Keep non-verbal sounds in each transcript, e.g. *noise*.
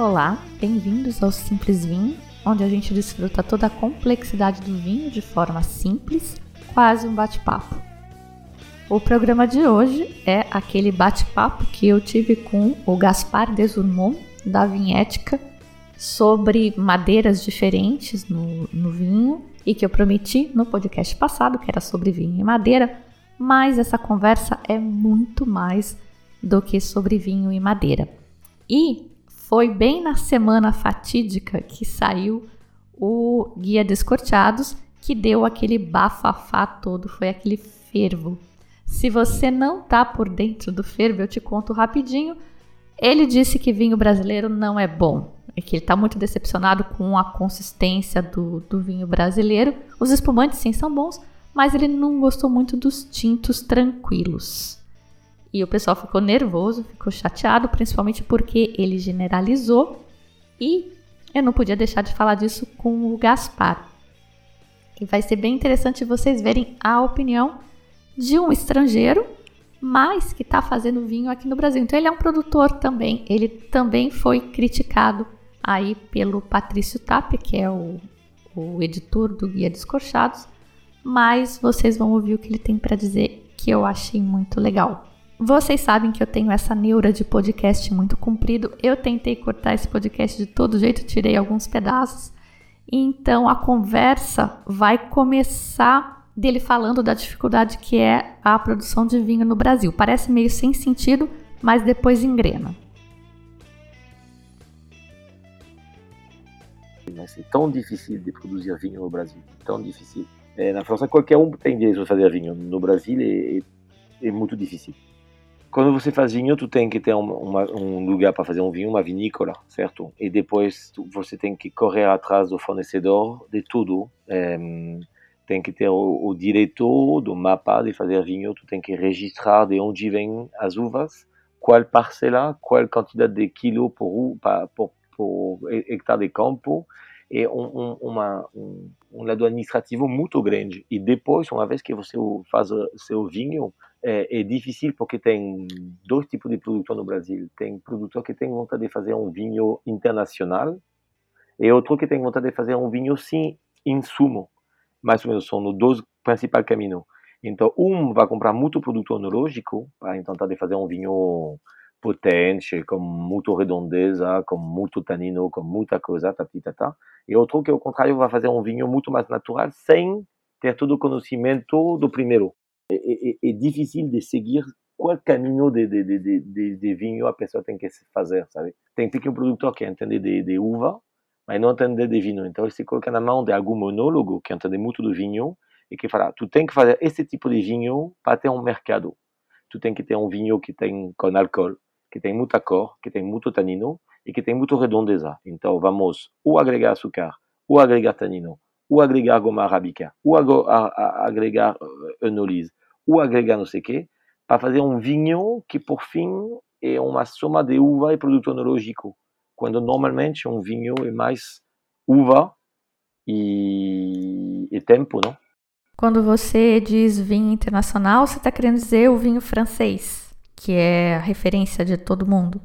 Olá, bem-vindos ao Simples Vinho, onde a gente desfruta toda a complexidade do vinho de forma simples, quase um bate-papo. O programa de hoje é aquele bate-papo que eu tive com o Gaspar Desurmont, da Vinhética, sobre madeiras diferentes no, no vinho e que eu prometi no podcast passado, que era sobre vinho e madeira, mas essa conversa é muito mais do que sobre vinho e madeira. E foi bem na semana fatídica que saiu o Guia Descorteados, que deu aquele bafafá todo, foi aquele fervo. Se você não tá por dentro do fervo, eu te conto rapidinho. Ele disse que vinho brasileiro não é bom, é que ele está muito decepcionado com a consistência do, do vinho brasileiro. Os espumantes sim são bons, mas ele não gostou muito dos tintos tranquilos. E o pessoal ficou nervoso, ficou chateado, principalmente porque ele generalizou. E eu não podia deixar de falar disso com o Gaspar. E vai ser bem interessante vocês verem a opinião de um estrangeiro, mas que está fazendo vinho aqui no Brasil. Então ele é um produtor também. Ele também foi criticado aí pelo Patrício Tapia, que é o, o editor do Guia Descorchados. Mas vocês vão ouvir o que ele tem para dizer, que eu achei muito legal. Vocês sabem que eu tenho essa neura de podcast muito comprido. Eu tentei cortar esse podcast de todo jeito, tirei alguns pedaços. Então a conversa vai começar dele falando da dificuldade que é a produção de vinho no Brasil. Parece meio sem sentido, mas depois engrena. É tão difícil de produzir vinho no Brasil, tão difícil. É, na França qualquer um tem direito a fazer vinho. No Brasil é, é muito difícil. Quando você faz vinho, tu tem que ter um, uma, um lugar para fazer um vinho, uma vinícola, certo? E depois tu, você tem que correr atrás do fornecedor de tudo. É, tem que ter o, o direito do mapa de fazer vinho, tu tem que registrar de onde vêm as uvas, qual parcela, qual quantidade de quilo por, por, por hectare de campo, e um, um, uma, um, um lado administrativo muito grande. E depois, uma vez que você faz seu vinho, é, é, difícil porque tem dois tipos de produtor no Brasil. Tem produtor que tem vontade de fazer um vinho internacional e outro que tem vontade de fazer um vinho sem insumo. Mais ou menos são os dois principais caminhos. Então, um vai comprar muito produto onológico para tentar de fazer um vinho potente, com muito redondeza, com muito tanino, com muita coisa, tati, tata. E outro que, ao contrário, vai fazer um vinho muito mais natural, sem ter todo o conhecimento do primeiro é, é, é difícil de seguir qual caminho de, de, de, de, de vinho a pessoa tem que fazer, sabe? Tem que ter um produtor que entende de, de uva, mas não entende de vinho. Então ele se coloca na mão de algum monólogo que entende muito do vinho e que fala, tu tem que fazer esse tipo de vinho para ter um mercado. Tu tem que ter um vinho que tem com álcool, que tem muita cor, que tem muito tanino e que tem muito redondeza. Então vamos ou agregar açúcar, ou agregar tanino, ou agregar goma arábica, ou agregar enolise, ou agregar não sei o quê, para fazer um vinho que, por fim, é uma soma de uva e produto enológico, quando normalmente um vinho é mais uva e, e tempo, não? Quando você diz vinho internacional, você está querendo dizer o vinho francês, que é a referência de todo mundo?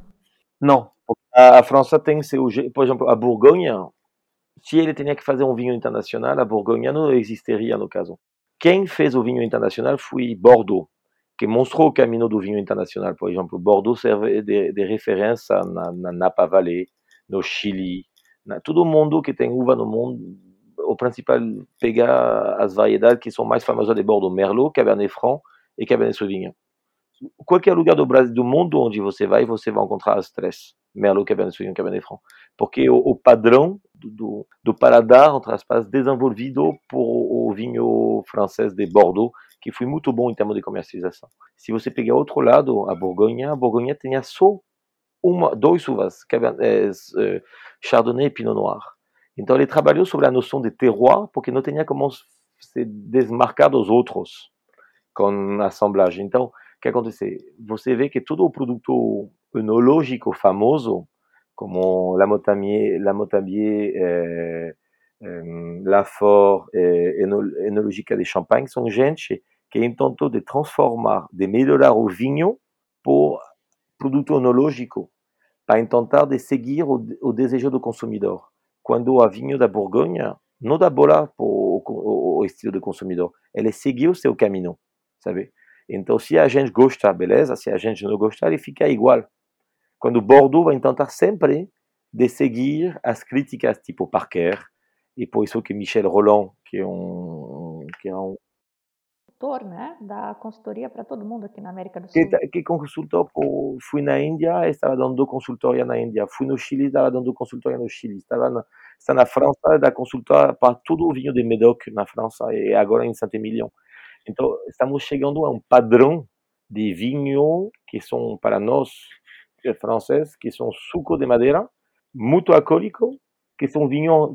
Não, a França tem seu, por exemplo, a Borgonha, se ele tinha que fazer um vinho internacional, a Borgonha não existiria no caso. Quem fez o vinho internacional foi Bordeaux, que mostrou o caminho do vinho internacional. Por exemplo, Bordeaux serve de, de referência na, na, Napa Valley, no Chile, na, todo mundo que tem uva no mundo. O principal pegar as variedades que são mais famosas de Bordeaux, Merlot, Cabernet Franc e Cabernet Sauvignon. Qualquer lugar do Brasil, do mundo onde você vai, você vai encontrar as três. Merlot, Cabernet Sauvignon, Cabernet Franc. Porque o, o padrão do, do paladar, entre aspas, desenvolvido por o vinho francês de Bordeaux, que foi muito bom em termos de comercialização. Se você pegar outro lado, a Borgonha, a Borgonha tinha só uma, dois uvas, é, Chardonnay e Pinot Noir. Então ele trabalhou sobre a noção de terroir, porque não tinha como se desmarcar dos outros com assemblagem. Então, o que acontece? Você vê que todo o produto enológico famoso, como La Motabier, La Motabier eh, eh, Lafort, eh, Enológica de Champagne, são gente que tentou de transformar, de melhorar o vinho por produto enológico, para tentar de seguir o, o desejo do consumidor. Quando a vinho da Borgonha não dá bola para o, o, estilo do consumidor, ele seguiu o seu caminho, sabe? Então, se a gente gosta, beleza, se a gente não gosta, ele fica igual. Quando Bordeaux vai tentar sempre de seguir as críticas tipo Parker, e por isso que Michel Roland, que é um, que é um consultor, né, da consultoria para todo mundo aqui na América do Sul. Que, tá, que consultor, por, fui na Índia, estava dando consultoria na Índia. Fui no Chile, estava dando consultoria no Chile. Estava na, está na França, da consultoria para todo o vinho de Médoc na França e agora em Saint-Emilion. Então, estamos chegando a um padrão de vinho que são para nós franceses, que são suco de madeira, muito alcoólico, que são vinhos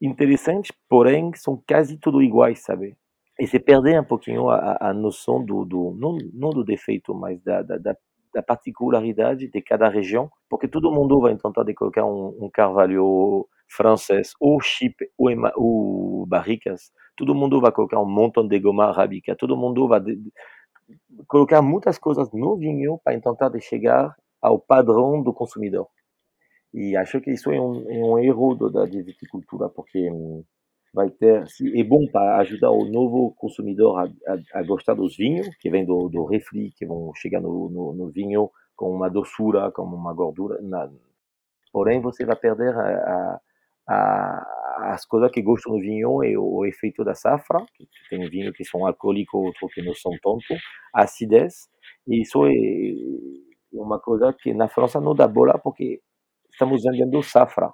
interessantes, porém são quase tudo iguais, sabe? e se perder um pouquinho a, a noção do, do não, não, do defeito, mas da, da, da, particularidade de cada região, porque todo mundo vai tentar de colocar um, um carvalho francês ou chip ou, ou barricas, todo mundo vai colocar um montão de goma arábica, todo mundo vai de, de, colocar muitas coisas no vinho para tentar de chegar ao padrão do consumidor. E acho que isso é um, é um erro da viticultura, porque hum, vai ter é bom para ajudar o novo consumidor a, a, a, gostar dos vinhos que vêm do, do refri, que vão chegar no, no, no vinho com uma doçura, com uma gordura. Na... Porém, você vai perder a, a, as coisas que gostam do vinho e o, o efeito da safra, que tem vinhos que são alcoólicos, outros que não são tanto, acidez. E isso é uma coisa que na França não dá bola porque estamos vendendo safra.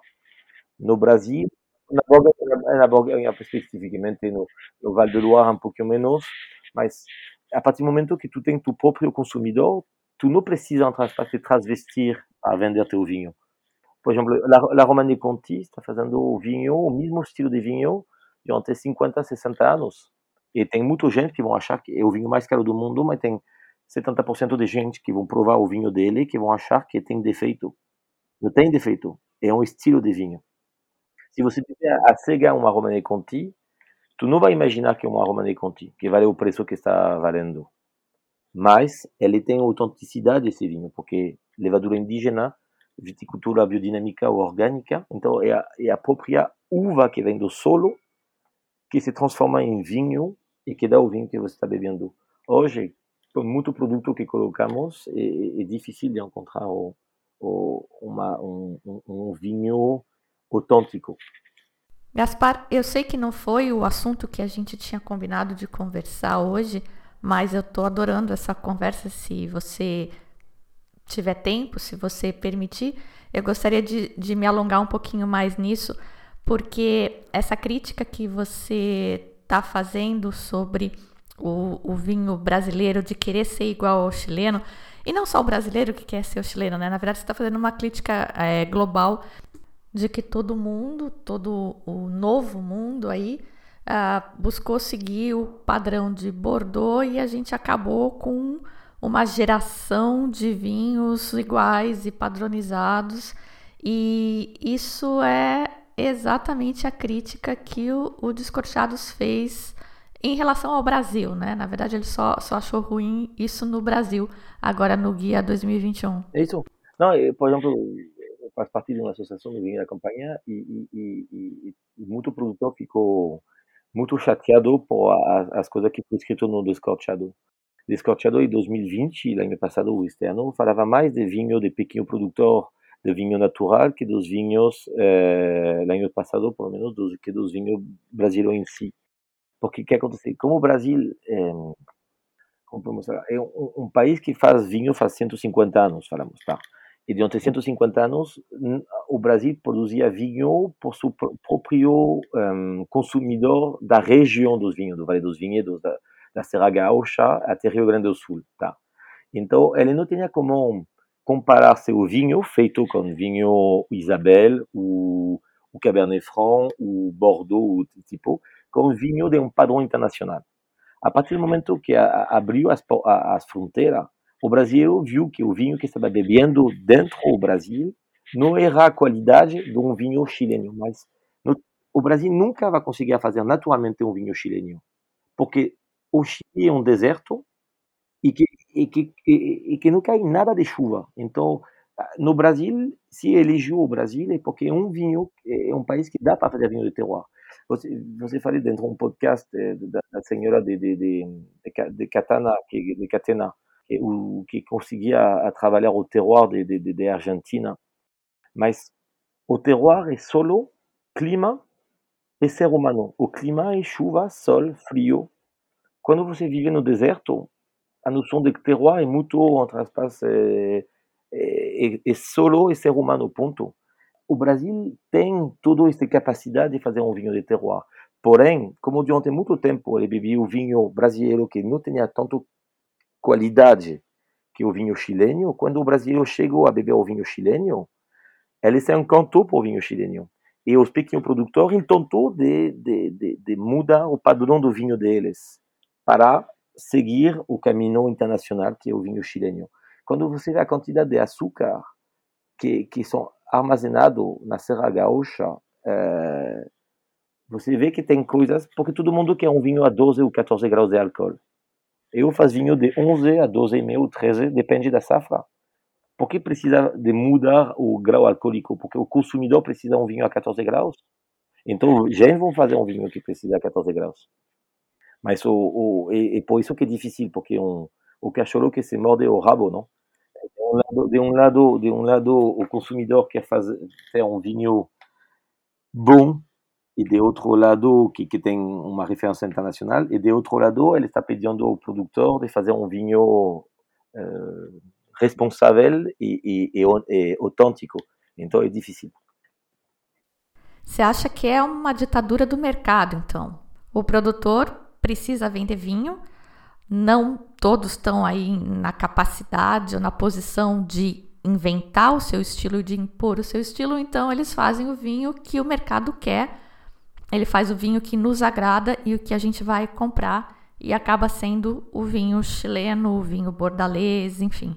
No Brasil, na Borgonha, na Borgonha especificamente no, no Val de Loire um pouquinho menos, mas a partir do momento que tu tem tu próprio consumidor, tu não precisa te transvestir a vender teu vinho. Por exemplo, la, la Romane Conti está fazendo o vinho, o mesmo estilo de vinho, durante 50, 60 anos. E tem muita gente que vão achar que é o vinho mais caro do mundo, mas tem 70% de gente que vão provar o vinho dele que vão achar que tem defeito. Não tem defeito, é um estilo de vinho. Se você tiver a cegar uma Romane Conti, tu não vai imaginar que é uma Romane Conti, que vale o preço que está valendo. Mas ele tem autenticidade esse vinho, porque levadura indígena, viticultura biodinâmica ou orgânica, então é a, é a própria uva que vem do solo que se transforma em vinho e que dá o vinho que você está bebendo. Hoje, muito produto que colocamos, é, é difícil de encontrar o, o, uma, um, um, vinho autêntico. Gaspar, eu sei que não foi o assunto que a gente tinha combinado de conversar hoje, mas eu estou adorando essa conversa. Se você tiver tempo, se você permitir, eu gostaria de, de me alongar um pouquinho mais nisso, porque essa crítica que você está fazendo sobre o, o, vinho brasileiro de querer ser igual ao chileno, e não só o brasileiro que quer ser o chileno, né? Na verdade, você está fazendo uma crítica é, global de que todo mundo, todo o novo mundo aí, uh, buscou seguir o padrão de Bordeaux e a gente acabou com uma geração de vinhos iguais e padronizados. E isso é exatamente a crítica que o, o Descorchados fez em relação ao Brasil, né? Na verdade, ele só, só achou ruim isso no Brasil, agora no Guia 2021. É isso. Não, por exemplo, faz parte de uma associação do vinho da campanha e, e, e, e, muito produtor ficou muito chateado por as, as coisas que foi escrito no Descorteado. Descorteado em 2020, ano passado, o externo, falava mais de vinho de pequeno produtor, de vinho natural, que dos vinhos, eh, ano passado, pelo menos, dos, que dos vinhos brasileiros em si. Porque o que acontece? Como o Brasil é, é um, um, país que faz vinho faz 150 anos, falamos, tá? E durante 150 anos, o Brasil produzia vinho por seu próprio um, consumidor da região dos vinhos, do Vale dos Vinhedos, da, da Serra Gaúcha até Rio Grande do Sul, tá? Então, ele não tinha como comparar seu vinho feito com vinho Isabel, o, o Cabernet Franc, o Bordeaux, o tipo, com vinho de um padrão internacional. A partir do momento que a, abriu as, as fronteiras, o brasileiro viu que o vinho que estava bebendo dentro do Brasil não era a qualidade de um vinho chileno, mas no, o Brasil nunca vai conseguir fazer naturalmente um vinho chileno, porque o Chile é um deserto e que, e que, e, e que não cai nada de chuva. Então, no Brasil, se elegeu o Brasil é porque é um vinho, é um país que dá para fazer vinho de terroir. Você, falou dentro de um podcast eh, da, senhora de, de, de, de, Catana, que, de Catena, que, o, que conseguia trabalhar o terroir de, de, de Argentina. Mas o terroir é solo clima e ser humano. O clima é chuva, sol, frio. Quando você vive no deserto, a noção de terroir é muito, entre aspas, é, é, é solo e ser humano, ponto. O Brasil tem toda esta capacidade de fazer um vinho de terroir. Porém, como durante muito tempo ele bebia o vinho brasileiro que não tinha tanto qualidade que o vinho chileno, quando o brasileiro chegou a beber o vinho chileno, ele se encantou por vinho chileno. E os pequenos produtores tentou de, de, de, de mudar o padrão do vinho deles para seguir o caminho internacional que é o vinho chileno. Quando você vê a quantidade de açúcar que, que são armazenados na Serra Gaúcha, é, você vê que tem coisas, porque todo mundo quer um vinho a 12 ou 14 graus de álcool. Eu faço vinho de 11 a 12,5, 13, depende da safra. Por que precisa de mudar o grau alcoólico? Porque o consumidor precisa de um vinho a 14 graus. Então, já vão fazer um vinho que precisa a 14 graus. Mas o, o e, por isso que é difícil, porque um, o cachorro que se morde o rabo, não? Um lado, de um lado, de um lado o consumidor quer fazer, ter um vinho bom e de outro lado que, que tem uma referência internacional e de outro lado ele está pedindo ao produtor de fazer um vinho uh, responsável e, e, e, e autêntico. Então é difícil. Você acha que é uma ditadura do mercado, então? O produtor precisa vender vinho. Não todos estão aí na capacidade ou na posição de inventar o seu estilo, de impor o seu estilo, então eles fazem o vinho que o mercado quer. Ele faz o vinho que nos agrada e o que a gente vai comprar e acaba sendo o vinho chileno, o vinho bordalês, enfim.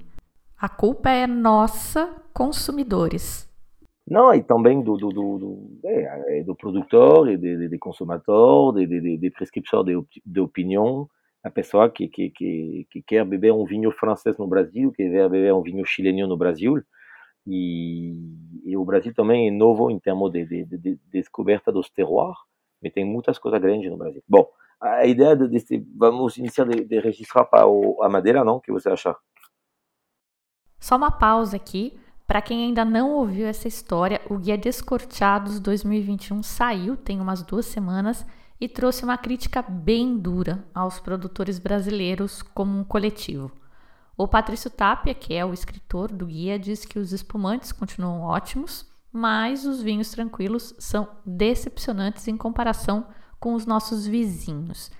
A culpa é nossa, consumidores. Não, e também do, do, do, do, é, do produtor e de, de, consumador, de, de, de prescriptor de, de opinião, a pessoa que, que, que, que, quer beber um vinho francês no Brasil, que quer beber um vinho chileno no Brasil, e, e o Brasil também é novo em termos de, de, de, de descoberta dos terroirs, mas tem muitas coisas grandes no Brasil. Bom, a ideia desse, vamos iniciar de, de registrar para o, a madeira, não? O que você acha? Só uma pausa aqui para quem ainda não ouviu essa história, o Guia Descorteados 2021 saiu tem umas duas semanas e trouxe uma crítica bem dura aos produtores brasileiros como um coletivo. O Patrício Tapia, que é o escritor do guia, diz que os espumantes continuam ótimos, mas os vinhos tranquilos são decepcionantes em comparação com os nossos vizinhos.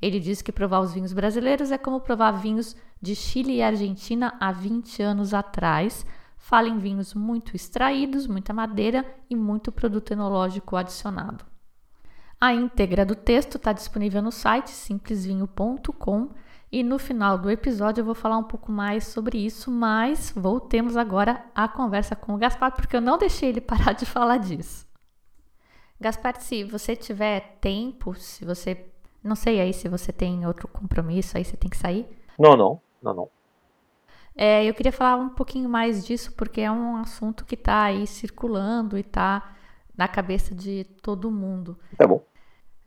Ele diz que provar os vinhos brasileiros é como provar vinhos de Chile e Argentina há 20 anos atrás, Fala em vinhos muito extraídos, muita madeira e muito produto enológico adicionado. A íntegra do texto está disponível no site simplesvinho.com e no final do episódio eu vou falar um pouco mais sobre isso, mas voltemos agora à conversa com o Gaspar, porque eu não deixei ele *laughs* parar de falar disso. Gaspar, se você tiver tempo, se você. Não sei aí se você tem outro compromisso, aí você tem que sair. Não, não, não, não. É, eu queria falar um pouquinho mais disso, porque é um assunto que está aí circulando e está na cabeça de todo mundo. Tá bom.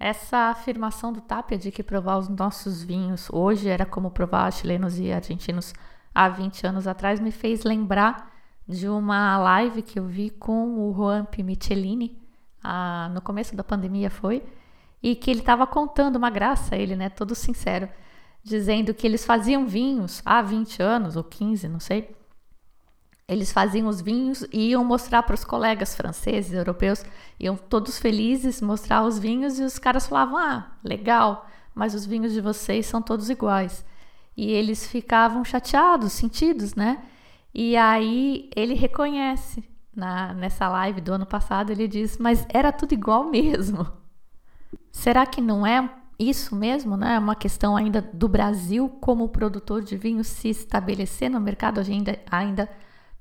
Essa afirmação do Tapia de que provar os nossos vinhos hoje era como provar chilenos e argentinos há 20 anos atrás me fez lembrar de uma live que eu vi com o Juan Michelini, ah, no começo da pandemia foi, e que ele estava contando uma graça, ele, né, todo sincero, dizendo que eles faziam vinhos há 20 anos ou 15, não sei. Eles faziam os vinhos e iam mostrar para os colegas franceses, europeus, iam todos felizes mostrar os vinhos e os caras falavam: "Ah, legal, mas os vinhos de vocês são todos iguais". E eles ficavam chateados, sentidos, né? E aí ele reconhece na, nessa live do ano passado, ele diz, mas era tudo igual mesmo. Será que não é isso mesmo, né? É uma questão ainda do Brasil como produtor de vinho se estabelecer no mercado, a gente ainda, ainda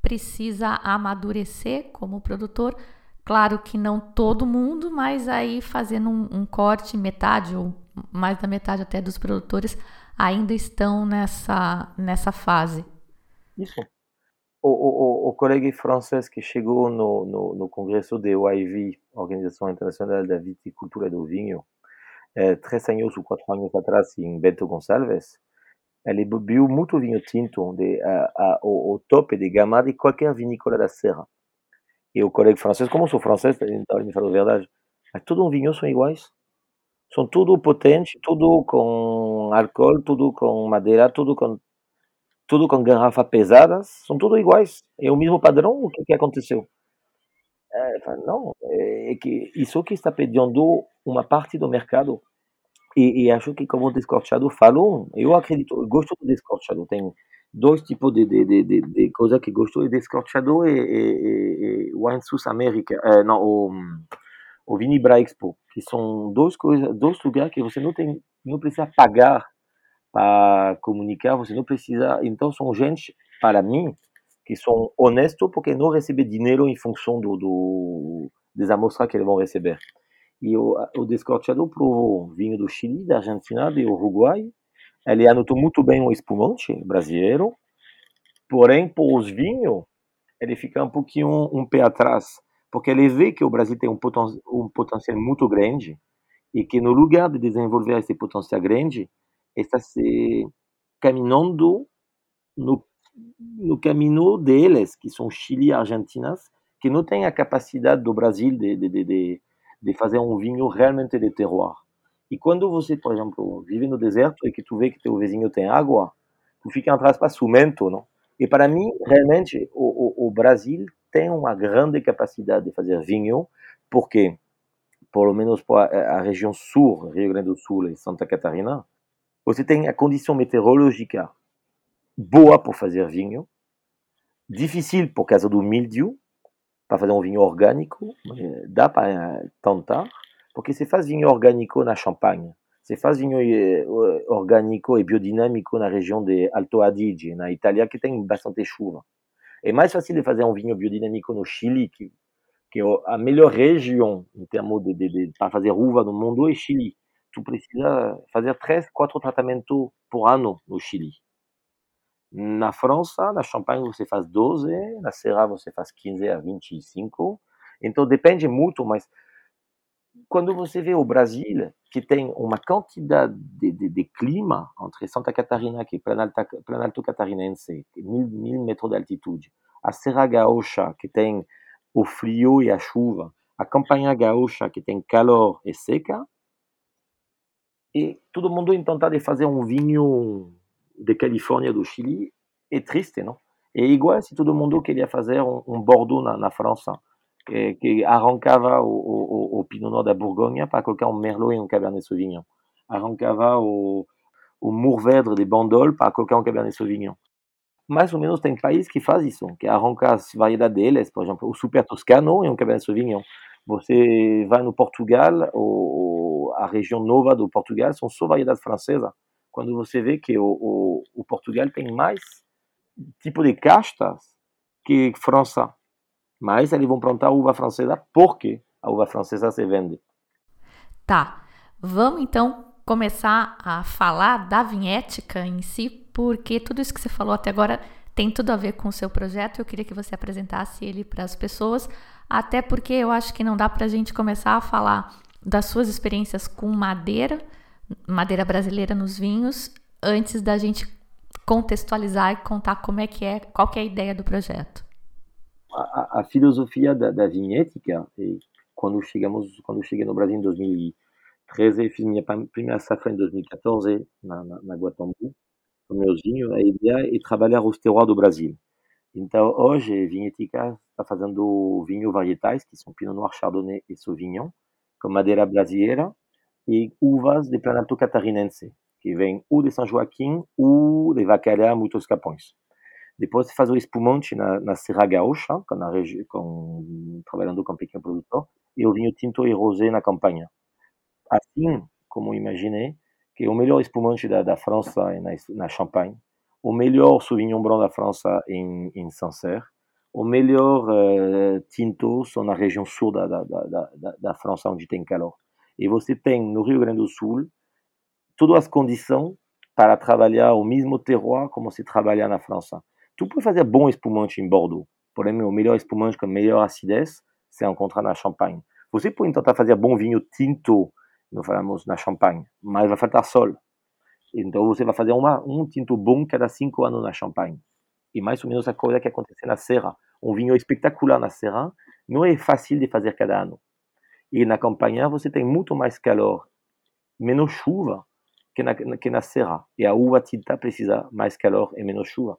precisa amadurecer como produtor. Claro que não todo mundo, mas aí fazendo um, um corte, metade ou mais da metade até dos produtores ainda estão nessa, nessa fase. Isso. O, o, o colega francês que chegou no, no, no congresso da OIV, Organização Internacional da Viticultura do Vinho, é, três anos ou quatro anos atrás, em Bento Gonçalves, ele bebeu muito vinho tinto de, a, a, o, tope de gama de qualquer vinícola da Serra. E o colega francês, como sou francês, então ele me falou a verdade, mas todos os vinhos são iguais. São tudo potente, tudo com álcool, tudo com madeira, tudo com tudo com garrafa pesadas, são tudo iguais. É o mesmo padrão, o que, que aconteceu? É, não, é que isso que está perdendo uma parte do mercado. E, e acho que, como o Descorchado falou, eu acredito, eu gosto do Descorchado. Tem dois tipos de, de, de, de, coisas que gosto: Descorchado e, e, e Wine Sus América. É, não, o, o Vinibra Expo, que são dois, coisas, dois lugares que você não, tem, não precisa pagar para comunicar, você não precisa. Então, são gente, para mim, que são honestos porque não recebem dinheiro em função do, do das amostras que eles vão receber. E o, o descorteador provou vinho do Chile, da Argentina, do Uruguai. Ele anotou muito bem o espumante brasileiro, porém, por os vinhos, ele fica um pouquinho um, um pé atrás, porque ele vê que o Brasil tem um, poten um potencial muito grande. E que no lugar de desenvolver esse potencial grande, está se caminhando no, no caminho deles, que são Chile e Argentina, que não têm a capacidade do Brasil de, de, de, de fazer um vinho realmente de terroir. E quando você, por exemplo, vive no deserto e que tu vê que teu vizinho tem água, tu fica atrás para ciumento, não? E para mim, realmente, o, o, o Brasil tem uma grande capacidade de fazer vinho, porque, pelo menos para a região sul, Rio Grande do Sul e Santa Catarina, você tem a condição meteorológica boa para fazer vinho, difícil por causa do mildio, para fazer um vinho orgânico, dá para tentar, porque se faz vinho orgânico na Champagne, se faz vinho eh, orgânico e biodinâmico na região de Alto Adige, na Itália, que tem bastante chuva. É mais fácil de fazer um vinho biodinâmico no Chile, que, que é a melhor região em termos de, de, de para fazer uva no mundo é Chile tu precisa fazer três, quatro tratamentos por ano no Chile. Na França, na Champagne, você faz 12, na Serra, você faz 15 a 25. Então, depende muito, mas quando você vê o Brasil, que tem uma quantidade de, de, de clima entre Santa Catarina, que é Planalto, Planalto Catarinense, mil, mil metros de altitude, a Serra Gaúcha, que tem o frio e a chuva, a Campanha Gaúcha, que tem calor e seca, e todo mundo tentar de fazer um vinho de Califórnia, do Chile, é triste, não? É igual se todo mundo queria fazer um, um Bordeaux na, na França, que, que arrancava Pinot Noir da Borgonha para colocar um Merlot e um Cabernet Sauvignon. Arrancava o, o Mourvèdre de Bandol para colocar um Cabernet Sauvignon. Mais ou menos tem países que faz isso, que arranca as variedades deles, por exemplo, o Super Toscano e um Cabernet Sauvignon. Você vai no Portugal, ou a região nova do Portugal são só variedades francesas. Quando você vê que o, o, o Portugal tem mais tipo de castas que França, mas eles vão plantar uva francesa porque a uva francesa se vende. Tá, vamos então começar a falar da vinhética em si, porque tudo isso que você falou até agora tem tudo a ver com o seu projeto. Eu queria que você apresentasse ele para as pessoas, até porque eu acho que não dá para a gente começar a falar das suas experiências com madeira, madeira brasileira nos vinhos, antes da gente contextualizar e contar como é que é, qual que é a ideia do projeto. A, a filosofia da, da vinhética, quando chegamos, quando cheguei no Brasil em 2013, fiz minha primeira safra em 2014 na, na, na Guatambu, com meus vinhos, a ideia é trabalhar os terroirs do Brasil. Então, hoje, Vinhetica está fazendo vinho varietais, que são Pinot Noir, Chardonnay e Sauvignon, com madeira brasileira, e uvas de Planalto Catarinense, que vem ou de São Joaquim ou de Vacaria, muitos capões. Depois você faz o espumante na, na Serra Gaúcha, com, na com, trabalhando com pequeno produtor, e o vinho tinto e rosé na campanha. Assim, como imaginei, que o melhor espumante da, da França é na, na Champagne, o melhor Sauvignon Blanc da França em, em Sancerre, o melhor uh, tinto são na região sul da, da, da, da, França, onde tem calor. E você tem no Rio Grande do Sul todas as condições para trabalhar o mesmo terroir como se trabalha na França. Tu pode fazer bom espumante em Bordeaux, porém o melhor espumante com melhor acidez se encontra na Champagne. Você pode tentar fazer bom vinho tinto, não falamos na Champagne, mas vai faltar sol. Então você vai fazer uma, um tinto bom cada cinco anos na Champagne. E mais ou menos a coisa que acontece na Serra. Um vinho espetacular na Serra não é fácil de fazer cada ano. E na campanha você tem muito mais calor, menos chuva que na, que na Serra. E a uva tinta precisa mais calor e menos chuva.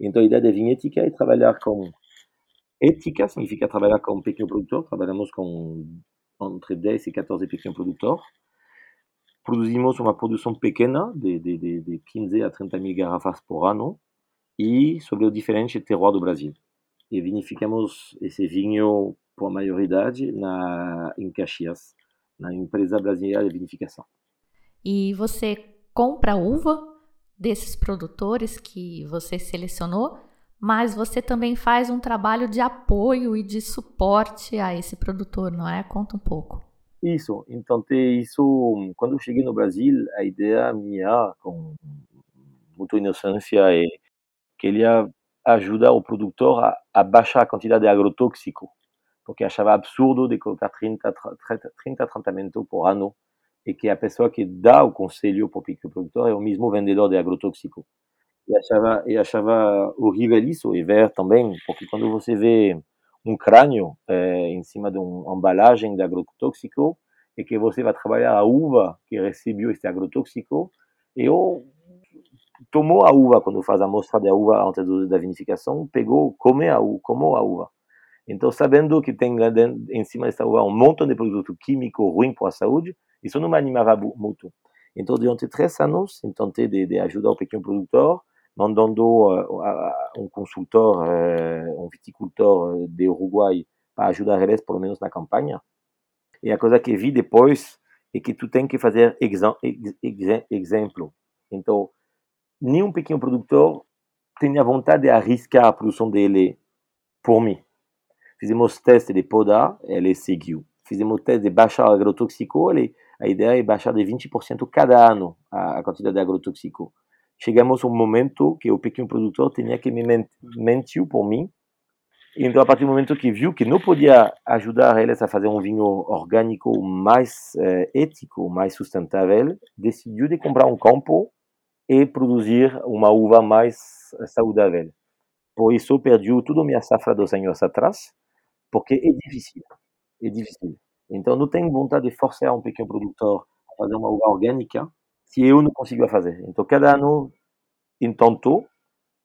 Então a ideia da vinhética é trabalhar com ética, significa trabalhar com um pequeno produtor. Trabalhamos com entre 10 e 14 pequenos produtores. Produzimos uma produção pequena, de, de, de, de 15 a 30 mil garrafas por ano, e sobre o diferente terroir do Brasil. E vinificamos esse vinho, por maioridade, na, em Caxias, na empresa brasileira de vinificação. E você compra uva desses produtores que você selecionou, mas você também faz um trabalho de apoio e de suporte a esse produtor, não é? Conta um pouco. Isso, então isso, quando eu cheguei no Brasil, a ideia minha, com muita inocência, é que ele ia ajudar o produtor a, a baixar a quantidade de agrotóxico, porque achava absurdo de colocar 30, 30, 30 tratamentos por ano e que a pessoa que dá o conselho para o produtor é o mesmo vendedor de agrotóxico. E achava, e achava horrível isso, e ver também, porque quando você vê um crânio é, em cima de uma embalagem de agrotóxico e que você vai trabalhar a uva que recebeu esse agrotóxico, eu tomou a uva quando faz a mostra da uva antes da vinificação, pegou, come a uva, comeu a uva. Então, sabendo que tem em cima dessa uva um montão de produto químico ruim para a saúde, isso não me animava muito. Então, durante três anos, tentei de, de ajudar o pequeno produtor, mandando uh, um consultor, uh, um viticultor de Uruguai para ajudar eles, pelo menos na campanha. E a coisa que vi depois é que tu tem que fazer exemplo. Então, nenhum pequeno produtor tinha vontade de arriscar a produção dele por mim. Fizemos teste de podar, ele seguiu. Fizemos teste de baixar agrotóxico, ele, a ideia é baixar de 20% cada ano a, a quantidade de agrotóxico chegamos a um momento que o pequeno produtor tinha que me mentir por mim. Então, a partir do momento que viu que não podia ajudar eles a fazer um vinho orgânico mais eh, ético, mais sustentável, decidiu de comprar um campo e produzir uma uva mais saudável. Por isso, perdeu toda a minha safra dos anos atrás, porque é difícil. É difícil. Então, não tenho vontade de forçar um pequeno produtor a fazer uma uva orgânica, se eu não consigo fazer. Então, cada ano tentou,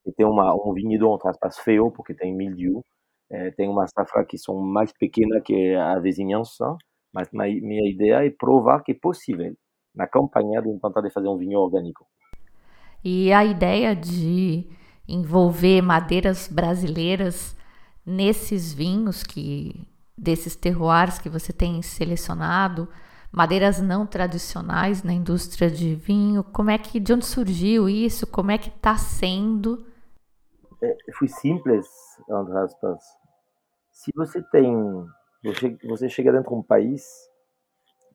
e tem uma, um vinhedo, um traspasso feio, porque tem mildiu, é, tem uma safra que são mais pequena que a vizinhança, mas minha ideia é provar que é possível, na campanha, de tentar de fazer um vinho orgânico. E a ideia de envolver madeiras brasileiras nesses vinhos que desses terroirs que você tem selecionado, madeiras não tradicionais na indústria de vinho. Como é que de onde surgiu isso? Como é que está sendo? É, foi simples, entre aspas. Se você tem, você, você chega dentro de um país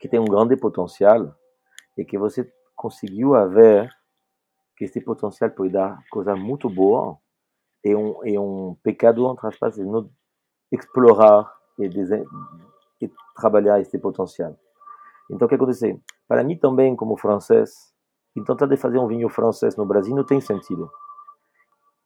que tem um grande potencial e que você conseguiu ver que esse potencial pode dar coisa muito boa, é um, é um pecado, entre aspas, de não explorar e, e trabalhar esse potencial. Então, o que acontece? Para mim também, como francês, tentar de fazer um vinho francês no Brasil não tem sentido.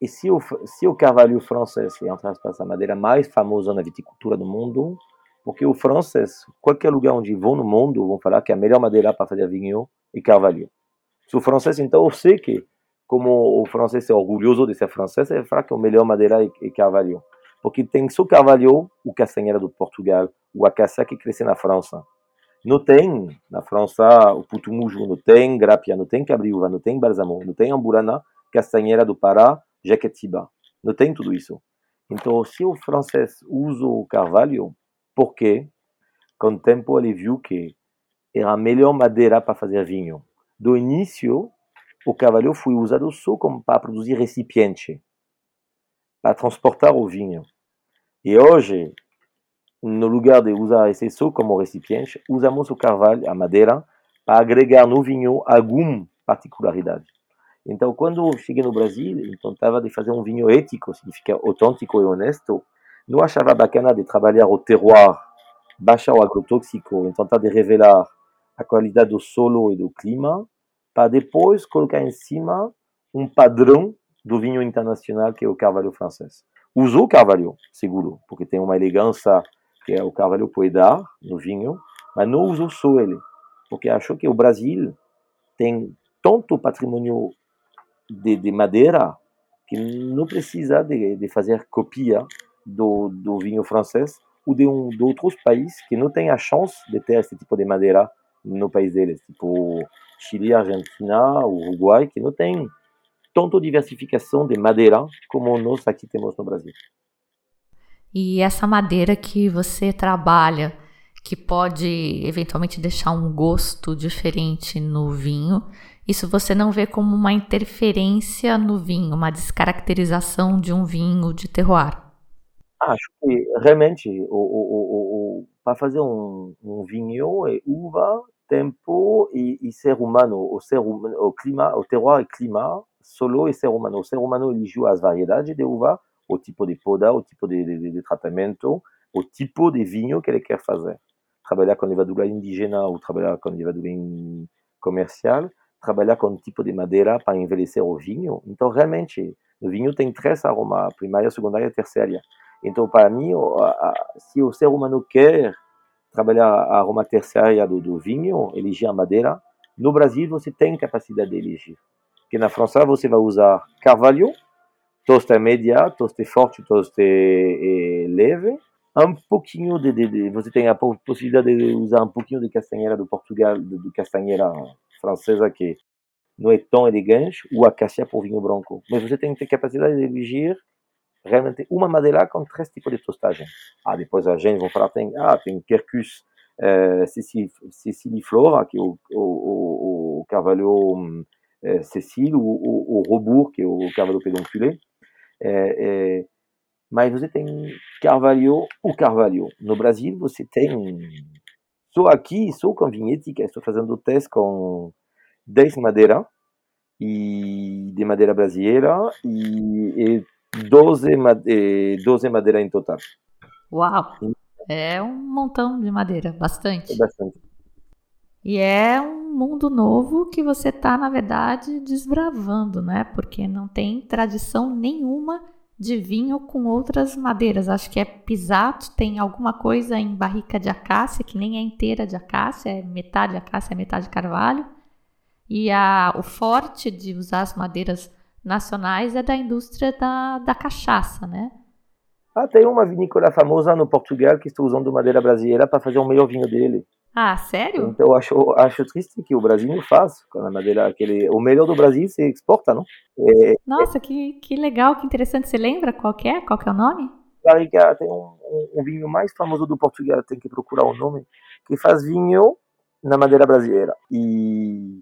E se o, se o carvalho francês é, entre aspas, a madeira mais famosa na viticultura do mundo, porque o francês, qualquer lugar onde vão no mundo, vão falar que a melhor madeira para fazer vinho é carvalho. Se o francês, então, eu sei que, como o francês é orgulhoso de ser francês, ele fala que a melhor madeira é, carvalho. Porque tem só carvalho, o castanheira do Portugal, o acacia que cresce na França. Não tem na França o putumujo, não tem grapia, não tem cabriúva, não tem balsamo, não tem amburana, castanheira do Pará Jequitiba. Não tem tudo isso. Então, se o francês usa o carvalho, por quê? Com o tempo ele viu que era a melhor madeira para fazer vinho. Do início, o carvalho foi usado só como para produzir recipiente, para transportar o vinho. E hoje, no lugar de usar esse só como recipiente, usamos o carvalho, a madeira, para agregar no vinho alguma particularidade. Então, quando cheguei no Brasil, então estava de fazer um vinho ético, significa autêntico e honesto. Não achava bacana de trabalhar o terroir, baixar o agrotóxico, tentar de revelar a qualidade do solo e do clima, para depois colocar em cima um padrão do vinho internacional que é o Carvalho francês. Usou o Carvalho, seguro, porque tem uma elegância que o Carvalho pode dar no vinho, mas não usou só ele, porque achou que o Brasil tem tanto patrimônio de, de madeira que não precisa de, de fazer copia do, do vinho francês ou de, um, de outros países que não têm a chance de ter esse tipo de madeira no país deles, tipo Chile, Argentina, Uruguai, que não tem tanta diversificação de madeira como nós aqui temos no Brasil. E essa madeira que você trabalha, que pode eventualmente deixar um gosto diferente no vinho, isso você não vê como uma interferência no vinho, uma descaracterização de um vinho de terroir? Acho que realmente o, o, o, para fazer um, um, vinho é uva, tempo e, e, ser humano. O, ser o clima, o terroir e clima, solo e ser humano. O ser humano eligiu as variedades de uva, o tipo de poda, o tipo de, de, de tratamento, o tipo de vinho que ele quer fazer. Trabalhar com levadura indígena ou trabalhar com levadura comercial trabalhar com tipo de madeira para envelhecer o vinho. Então, realmente, o vinho tem três aromas, primária, secundária e terceira. Então, para mim, se o ser humano quer trabalhar a aroma terciária do, do vinho, eleger a madeira, no Brasil você tem capacidade de eleger. Porque na França você vai usar carvalho, toste média, toste forte, toste leve, um pouquinho de, de, de, você tem a possibilidade de usar um pouquinho de castanheira do Portugal, de, castanheira francesa que não é tão elegante, ou acacia por vinho branco. Mas você tem que ter capacidade de elegir realmente uma madeira com três tipos de tostagem. Ah, depois a gente vai falar, tem, ah, tem Quercus eh, Ceciliflora, que é o, o, o, o carvalho eh, Cecil, o, o, o Robur, que é o carvalho pedonculé. Eh, eh, mas você tem Carvalho ou Carvalho. No Brasil, você tem Estou aqui, sou com vinhética, estou fazendo teste com 10 madeira e de madeira brasileira e, e 12, 12 madeira em total. Uau! É um montão de madeira, bastante. É bastante. E é um mundo novo que você está, na verdade, desbravando, né? Porque não tem tradição nenhuma de vinho com outras madeiras. Acho que é pisato, tem alguma coisa em barrica de acácia, que nem é inteira de acácia, é metade acácia, metade carvalho. E a, o forte de usar as madeiras nacionais é da indústria da, da cachaça, né? Ah, tem uma vinícola famosa no Portugal que está usando madeira brasileira para fazer o melhor vinho dele. Ah, sério? Então eu acho, acho triste que o Brasil não faz com a madeira. Aquele, o melhor do Brasil se exporta, não? É, Nossa, que, que legal, que interessante. Você lembra qual é? Qual é o nome? Barriga tem um, um, um, vinho mais famoso do Portugal, tem que procurar o nome, que faz vinho na madeira brasileira. E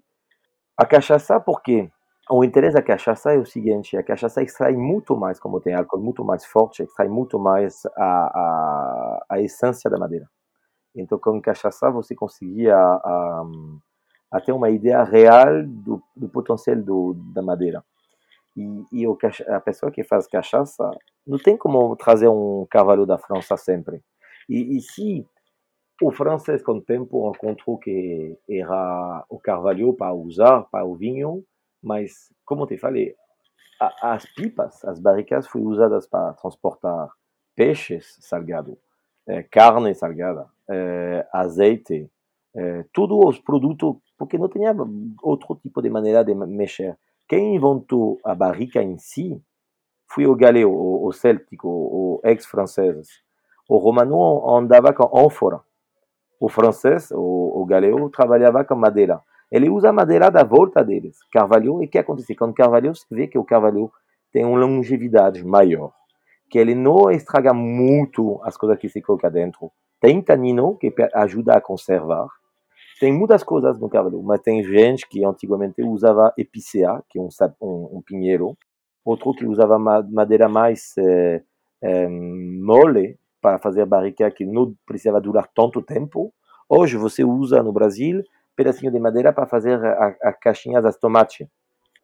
a cachaça, por quê? O interesse da cachaça é o seguinte: a cachaça extrai muito mais, como tem álcool muito mais forte, extrai muito mais a, a, a essência da madeira. Então, com cachaça, você conseguia ter uma ideia real do, do potencial do, da madeira. E, e o, a pessoa que faz cachaça não tem como trazer um cavalo da França sempre. E, e se o francês, com o tempo, encontrou que era o carvalho para usar para o vinho, mas, como te falei, a, as pipas, as barricas, foram usadas para transportar peixes salgados, é, carne salgada eh, azeite, eh, todos os produtos, porque não tinha outro tipo de maneira de mexer. Quem inventou a barrica em si foi o galego, o, o céltico, o ex-francês. O romano andava com ânfora. O francês, o, o trabalhava com madeira. Ele usa a madeira da volta deles. Carvalho, e o que acontece? Quando Carvalho se vê que o Carvalho tem uma longevidade maior, que ele não estraga muito as coisas que se coloca dentro. Tem tanino que ajuda a conservar. Tem muitas coisas no carvalho, mas tem gente que antigamente usava epicea, que é um, um, um pinheiro, outro que usava madeira mais é, é, mole para fazer a barrica que não precisava durar tanto tempo. Hoje você usa no Brasil pedacinho de madeira para fazer as caixinhas das tomates.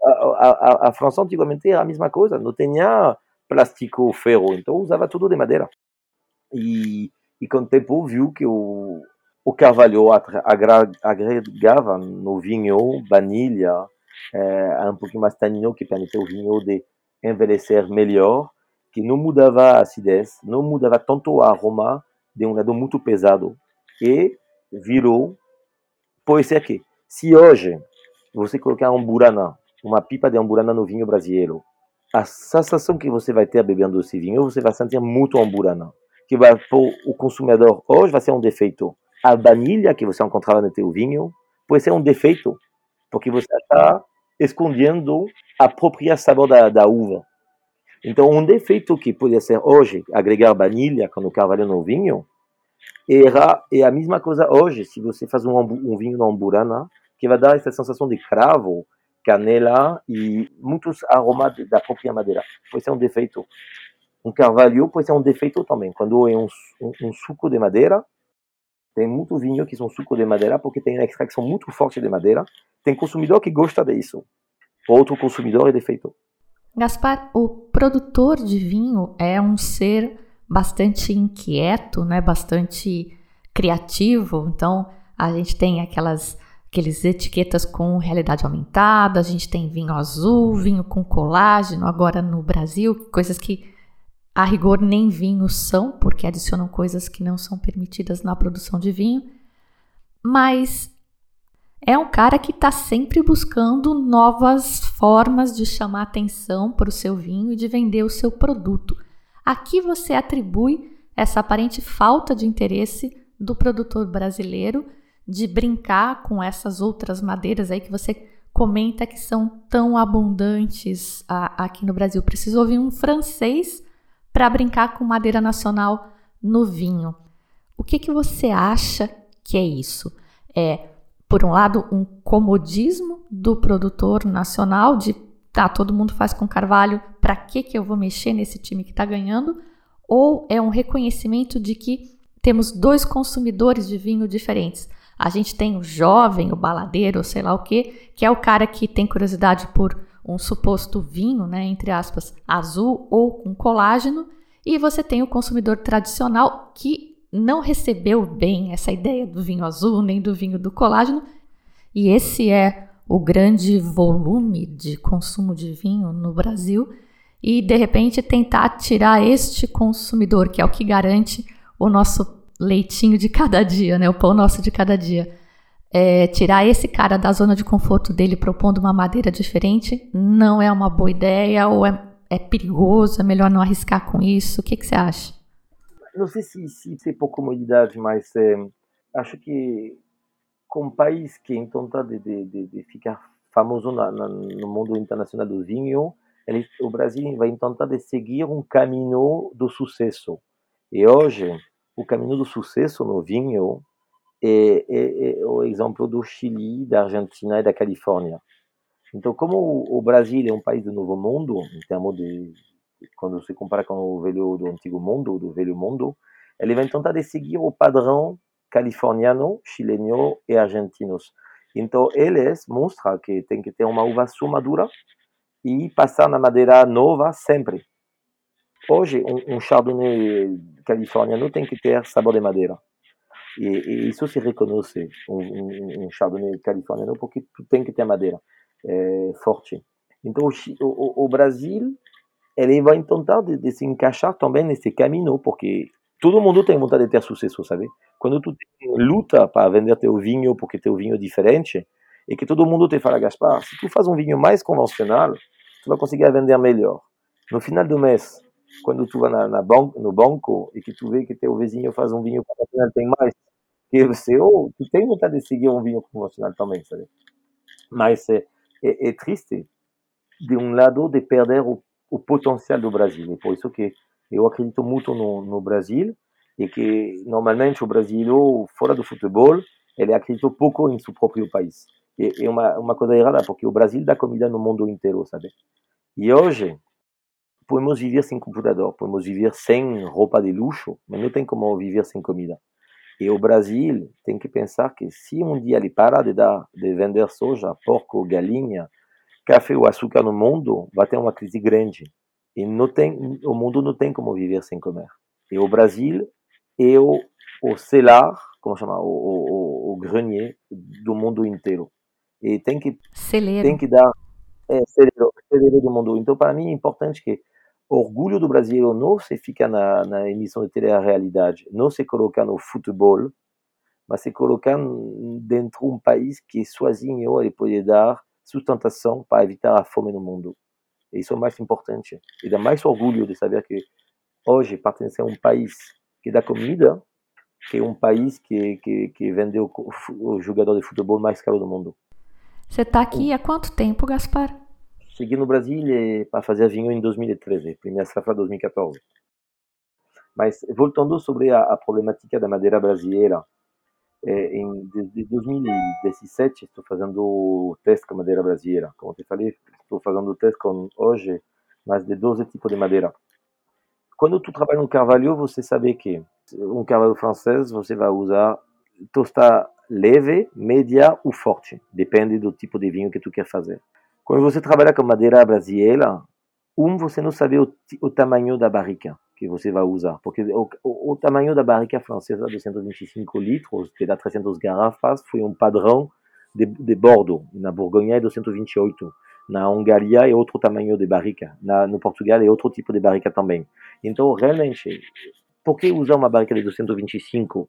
A, a, a, França antigamente era a mesma coisa, não tinha plástico ferro, então usava tudo de madeira. E, e com o tempo viu que o, o carvalho agregava no vinho baunilha, é, um pouquinho mais tanino que permitia o vinho de envelhecer melhor, que não mudava a acidez, não mudava tanto o aroma de um lado muito pesado e virou Pode ser que, se hoje você colocar um burana, uma pipa de um burana no vinho brasileiro, a sensação que você vai ter bebendo esse vinho, você vai sentir muito um burana, que vai para o consumidor hoje vai ser um defeito. A vanilha que você encontrava no teu vinho pode ser um defeito, porque você está escondendo a própria sabor da, da uva. Então, um defeito que poderia ser hoje agregar vanilha quando o carvalho no vinho, era é a mesma coisa hoje, se você faz um, um vinho na amburana, que vai dar essa sensação de cravo, canela e muitos aromas da própria madeira. Pode ser um defeito. Um carvalho pode ser um defeito também. Quando é um, um, um suco de madeira, tem muito vinho que são suco de madeira porque tem uma extração muito forte de madeira. Tem consumidor que gosta disso. Outro consumidor é defeito. Gaspar, o produtor de vinho é um ser bastante inquieto, né? Bastante criativo. Então, a gente tem aquelas aqueles etiquetas com realidade aumentada, a gente tem vinho azul, vinho com colágeno, agora no Brasil, coisas que a rigor nem vinhos são, porque adicionam coisas que não são permitidas na produção de vinho. Mas é um cara que está sempre buscando novas formas de chamar atenção para o seu vinho e de vender o seu produto. A que você atribui essa aparente falta de interesse do produtor brasileiro de brincar com essas outras madeiras aí que você comenta que são tão abundantes a, aqui no Brasil? Preciso ouvir um francês para brincar com madeira nacional no vinho. O que, que você acha que é isso? É, por um lado, um comodismo do produtor nacional de tá, todo mundo faz com carvalho, para que que eu vou mexer nesse time que está ganhando? Ou é um reconhecimento de que temos dois consumidores de vinho diferentes. A gente tem o jovem, o baladeiro, sei lá o que, que é o cara que tem curiosidade por um suposto vinho, né, entre aspas, azul ou com colágeno, e você tem o consumidor tradicional que não recebeu bem essa ideia do vinho azul nem do vinho do colágeno, e esse é o grande volume de consumo de vinho no Brasil e de repente tentar tirar este consumidor, que é o que garante o nosso leitinho de cada dia, né? O pão nosso de cada dia. É, tirar esse cara da zona de conforto dele propondo uma madeira diferente não é uma boa ideia ou é, é perigoso, é melhor não arriscar com isso. O que, que você acha? Não sei se, se, se por comodidade, mas é, acho que com um país que tenta de, de, de, de ficar famoso na, na, no mundo internacional do vinho, ele, o Brasil vai tentar de seguir um caminho do sucesso. E hoje, o caminho do sucesso no vinho é, é, é, o exemplo do Chile, da Argentina e da Califórnia. Então, como o, o Brasil é um país do novo mundo, em termos de quando se compara com o velho do antigo mundo, do velho mundo, ele vai tentar de seguir o padrão californiano, chileno e argentinos. Então, eles mostram que tem que ter uma uva madura e passar na madeira nova sempre. Hoje, um, um chardonnay californiano tem que ter sabor de madeira. E, e isso se reconhece, um, um, um, chardonnay californiano, porque tem que ter madeira é, forte. Então, o, o, o, Brasil, ele vai tentar de, de se encaixar também nesse caminho, porque todo mundo tem vontade de ter sucesso, sabe? Quando tu luta para vender teu vinho porque teu vinho é diferente, e que todo mundo te fala, Gaspar, se tu faz um vinho mais convencional, tu vai conseguir vender melhor. No final do mês, quando tu vai na, na banco, no banco e que tu vê que teu vizinho faz um vinho convencional, tem mais que você, ou tu tem vontade de seguir um vinho convencional também, sabe? Mas é, é, é triste, de um lado, de perder o, o potencial do Brasil. E por isso que eu acredito muito no, no Brasil e que normalmente o Brasil, fora do futebol, ele acredita pouco em seu próprio país. E é uma, uma coisa errada, porque o Brasil dá comida no mundo inteiro, sabe? E hoje, podemos viver sem computador, podemos viver sem roupa de luxo, mas não tem como viver sem comida. E o Brasil tem que pensar que se um dia ele parar de dar, de vender soja, porco, galinha, café ou açúcar no mundo, vai ter uma crise grande. E não tem, o mundo não tem como viver sem comer. E o Brasil é o, o celar, como chama, o, o, o grenier do mundo inteiro. E tem que, celeiro. tem que dar é, celeiro, celeiro do mundo. Então, para mim, é importante que o orgulho do Brasil não se fica na, na emissão de tele-realidade, não se colocar no futebol, mas se colocar dentro de um país que sozinho ele pode dar sustentação para evitar a fome no mundo. Isso é o mais importante. E dá mais orgulho de saber que hoje pertence a um país que dá comida, que é um país que, que, que vendeu o, jogador de futebol mais caro do mundo. Você está aqui há quanto tempo, Gaspar? Cheguei no Brasil para fazer vinho em 2013, primeira safra 2014. Mas voltando sobre a, a problemática da madeira brasileira, é, em, desde 2017 estou fazendo teste com madeira brasileira. Como te falei, estou fazendo teste com hoje mais de 12 tipos de madeira. Quando tu trabalha no carvalho, você sabe que um carvalho francês você vai usar tosta leve, média ou forte, depende do tipo de vinho que tu quer fazer. Quando você trabalha com madeira brasileira, um você não sabe o, o tamanho da barrica que você vai usar, porque o, o, o tamanho da barrica francesa de 125 litros, que dá 300 garrafas, foi um padrão de, de Bordeaux. Na Borgonha é 228. Na Hungria é outro tamanho de barrica. Na, no Portugal é outro tipo de barrica também. Então, realmente, por que usar uma barrica de 225?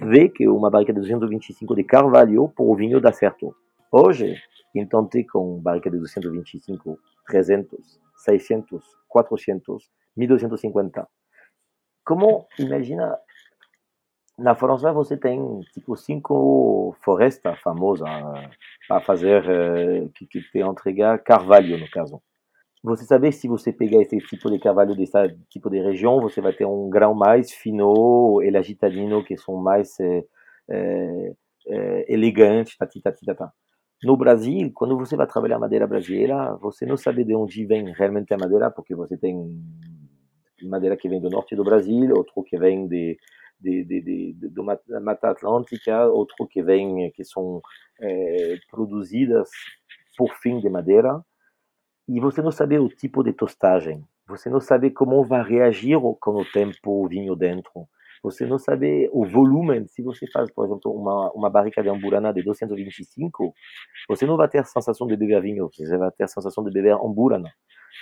Vê que uma barrica de 225 de Carvalho por o vinho dá certo. Hoje, então tem com barrica de 225, 300, 600, 400, 1250. Como, imagina, na França você tem tipo cinco florestas famosas para fazer, eh, que, que te entregar carvalho no caso. Você sabe se você pegar esse tipo de carvalho desse tipo de região, você vai ter um grão mais fino, elagitadino, que são mais é, é, é, elegantes, tati, tati, tati. No Brasil, quando você vai trabalhar madeira brasileira, você não sabe de onde vem realmente a madeira, porque você tem madeira que vem do norte do Brasil, outro que vem de, de, de, de, de da Mata Atlântica, outro que vem, que são é, produzidas por fim de madeira, e você não sabe o tipo de tostagem, você não sabe como vai reagir com o tempo o vinho dentro, você não sabe o volume. Se você faz, por exemplo, uma, uma barrica de amburana de 225, você não vai ter a sensação de beber vinho, você vai ter a sensação de beber amburana.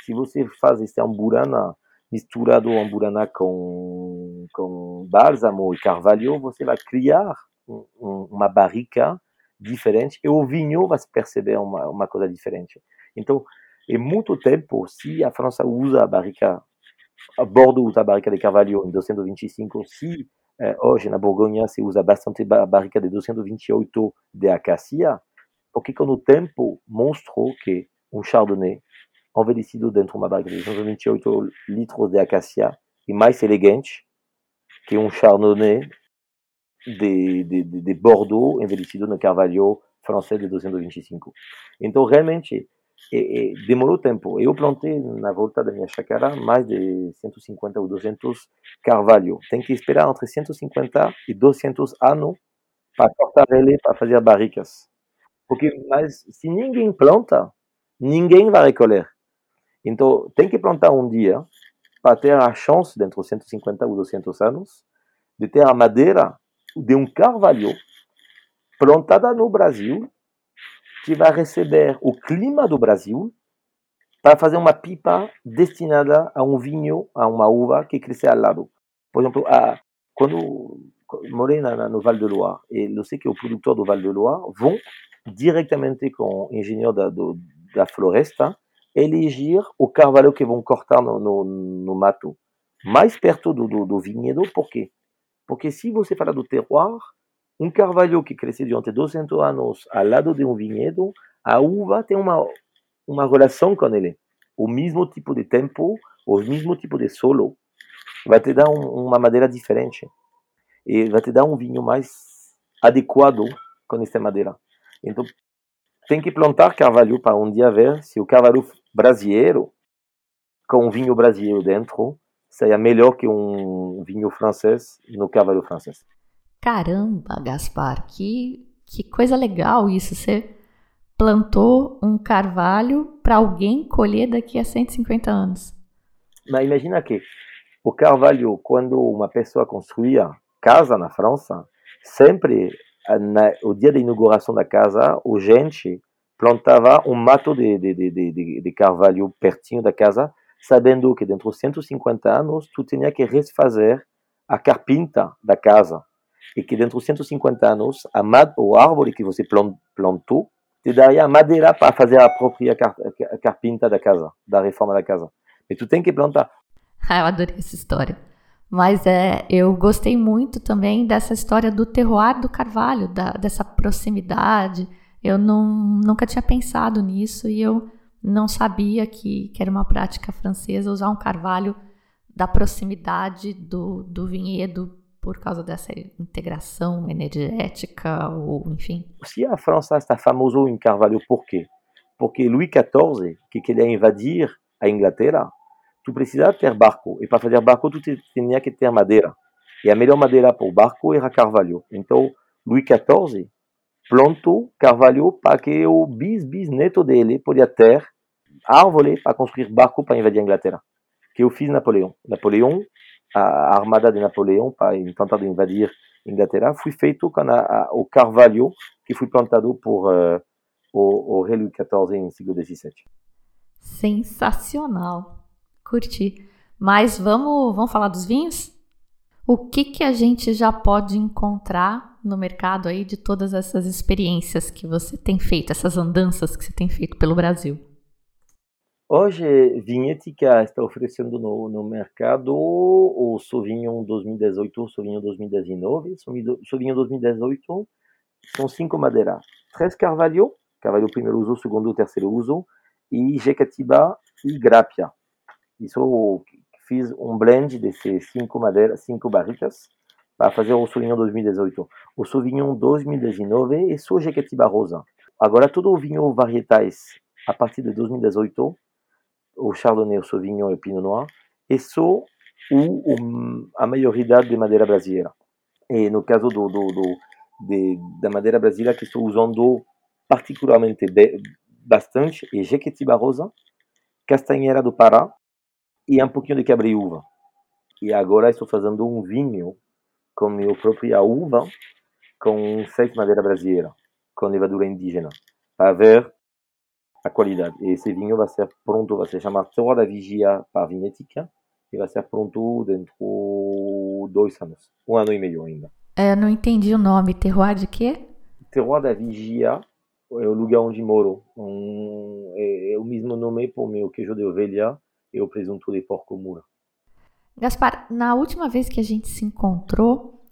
Se você faz esse amburana misturado amburana com, com bálsamo e carvalho, você vai criar um, um, uma barrica diferente e o vinho vai perceber uma, uma coisa diferente. Então, é muito tempo, se a França usa a barrica a Bordeaux usa a barrica de Carvalho em 225, se hoje na Borgonha se usa bastante a barrica de 228 de Acacia, porque com o tempo mostrou que um Chardonnay envelhecido dentro de uma barrica de 228 litros de Acacia é mais elegante que um Chardonnay de, de, de Bordeaux envelhecido no Carvalho francês de 225. Então, realmente, e, e demorou tempo. Eu plantei na volta da minha chácara mais de 150 ou 200 carvalho. Tem que esperar entre 150 e 200 anos para cortar ele, para fazer barricas. Porque, mas se ninguém planta, ninguém vai recolher. Então, tem que plantar um dia para ter a chance, dentro de 150 ou 200 anos, de ter a madeira de um carvalho plantada no Brasil que vai receber o clima do Brasil para fazer uma pipa destinada a um vinho, a uma uva que cresce ao lado. Por exemplo, a, quando morei na, no Val de Loire, e eu sei que o produtor do Val de Loire vão diretamente com o engenheiro da, do, da floresta elegir o carvalho que vão cortar no, no, no mato, mais perto do, do, do vinhedo. Por quê? Porque se você fala do terroir, um carvalho que cresce durante 200 anos ao lado de um vinhedo, a uva tem uma, uma relação com ele. o mesmo tipo de tempo, o mesmo tipo de solo, vai te dar um, uma madeira diferente. E vai te dar um vinho mais adequado com essa madeira. Então, tem que plantar carvalho para um dia ver se o carvalho brasileiro, com um vinho brasileiro dentro, seria melhor que um vinho francês no carvalho francês. Caramba, Gaspar, que, que coisa legal isso. Você plantou um carvalho para alguém colher daqui a 150 anos. Mas imagina que o carvalho, quando uma pessoa construía casa na França, sempre na, o dia da inauguração da casa, o gente plantava um mato de, de, de, de, carvalho pertinho da casa, sabendo que dentro de 150 anos tu tinha que refazer a carpinta da casa e que dentro de 150 anos a o árvore que você plantou te daria madeira para fazer a própria carpinta da casa, da reforma da casa. E tu tem que plantar. Ah, eu adorei essa história. Mas é, eu gostei muito também dessa história do terroir do carvalho, da, dessa proximidade. Eu não, nunca tinha pensado nisso e eu não sabia que, que era uma prática francesa usar um carvalho da proximidade do, do vinhedo por causa dessa integração energética ou enfim. Se a França está famosa em carvalho por quê? Porque Louis XIV, que queria invadir a Inglaterra, tu precisava ter barco. E para fazer barco, tu tinha que ter madeira. E a melhor madeira para o barco era carvalho. Então, Louis XIV plantou carvalho para que o bis-bisneto dele podia ter árvore para construir barco para invadir a Inglaterra. Que eu fiz Napoleão. Napoleão, a armada de Napoleão, para tentar invadir a Inglaterra, foi feito com a, a, o carvalho que foi plantado por uh, o, o rei Louis XIV em século XVII. Sensacional curti. Mas vamos, vamos falar dos vinhos? O que, que a gente já pode encontrar no mercado aí de todas essas experiências que você tem feito, essas andanças que você tem feito pelo Brasil? Hoje, Vinhetica está oferecendo no, no mercado o Sauvignon 2018, o Sauvignon 2019. Sauvignon 2018 são cinco madeiras. Três Carvalho, Carvalho primeiro uso, segundo terceiro uso, e Jequitiba e Grapia. Isso fiz um blend desses cinco madeiras, cinco barricas para fazer o Sauvignon 2018. O Sauvignon 2019 é só Jequitiba Rosa. Agora todo o vinho varietais a partir de 2018, o Chardonnay, o Sauvignon e o Pinot Noir, é só o, o, a maioridade de madeira brasileira. E no caso do, do, do de, da madeira brasileira que estou usando particularmente bastante é Jequitiba Rosa, Castanheira do Pará, e um pouquinho de quebra-uva. E agora estou fazendo um vinho com minha própria uva, com seis madeira brasileira, com levadura indígena, para ver a qualidade. E esse vinho vai ser pronto, vai se chamar Terroir da Vigia para Vinhética, e vai ser pronto dentro de dois anos, um ano e meio ainda. É, eu não entendi o nome, Terroir de quê? Terroir da Vigia é o lugar onde moro. Um, é, é, o mesmo nome para o meu queijo de ovelha, e o presunto de porco muro. Gaspar, na última vez que a gente se encontrou,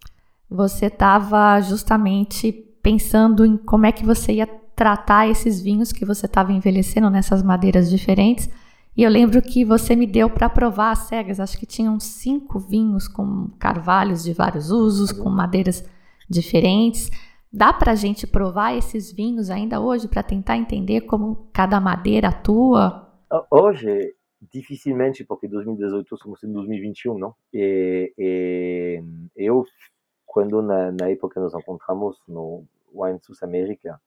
você estava justamente pensando em como é que você ia tratar esses vinhos que você estava envelhecendo nessas madeiras diferentes. E eu lembro que você me deu para provar as cegas. Acho que tinham cinco vinhos com carvalhos de vários usos, com madeiras diferentes. Dá para a gente provar esses vinhos ainda hoje para tentar entender como cada madeira atua? Hoje dificilmente, porque 2018 estamos em 2021, não? E, e eu, quando na, na época nos encontramos no Wine Sus América,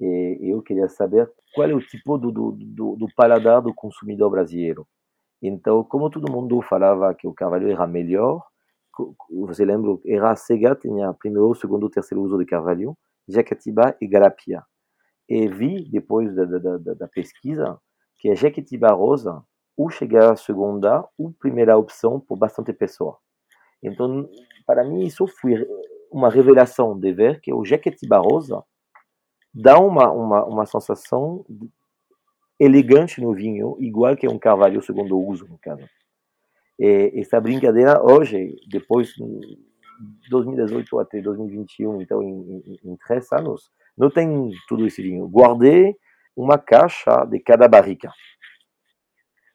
e eu queria saber qual é o tipo do, do, do, do paladar do consumidor brasileiro. Então, como todo mundo falava que o carvalho era melhor, você lembra, era cega, tinha primeiro, segundo, terceiro uso de carvalho, Jequitiba e Garapia. E vi, depois da, da, da, da pesquisa, que a Jequitiba rosa ou chegar à segunda ou primeira opção por bastante pessoa. Então, para mim, isso foi uma revelação de ver que o Jequitiba Rosa dá uma, uma, uma sensação elegante no vinho, igual que um carvalho segundo uso, no caso. E essa brincadeira, hoje, depois de 2018 até 2021, então em, em, em três anos, não tem tudo esse vinho. Guardei uma caixa de cada barrica.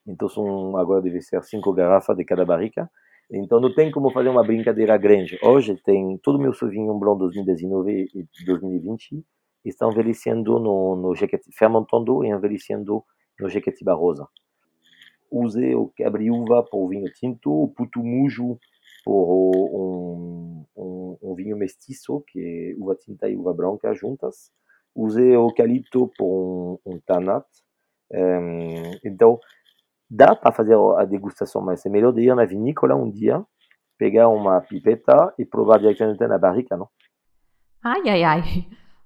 Então são agora deve ser cinco garrafas de cada barrica. Então não tem como fazer uma brincadeira grande. Hoje tem todo meu Sauvignon Blanc 2019 e 2020 estão envelhecendo no, no fermentando e envelhecendo no Jequitiba Rosa. Usei o para o vinho tinto, o putumujo por um, um, um, vinho mestiço, que é uva tinta e uva branca juntas. Usei o eucalipto por um, um tanat. Um, então, dá para fazer a degustação, mas é melhor de ir na vinícola um dia, pegar uma pipeta e provar diretamente na barrica, não? Ai, ai, ai.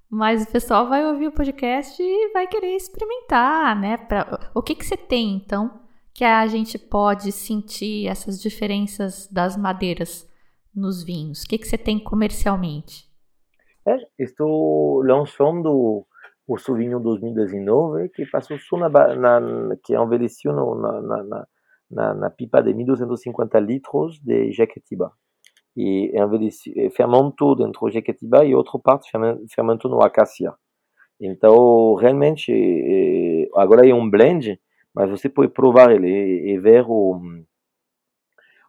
Mas o pessoal vai ouvir o podcast e vai querer experimentar, né? Pra... O que, que você tem, então, que a gente pode sentir essas diferenças das madeiras nos vinhos? O que, que você tem comercialmente? É, estou lançando o Sauvignon 2019 que passou só na, na que envelheceu na, na, na, na, pipa de 1250 litros de Jequitiba e fermentou dentro do Jequitiba e outra parte fermentou no Acacia. Então, realmente, agora é um blend, mas você pode provar ele e ver o,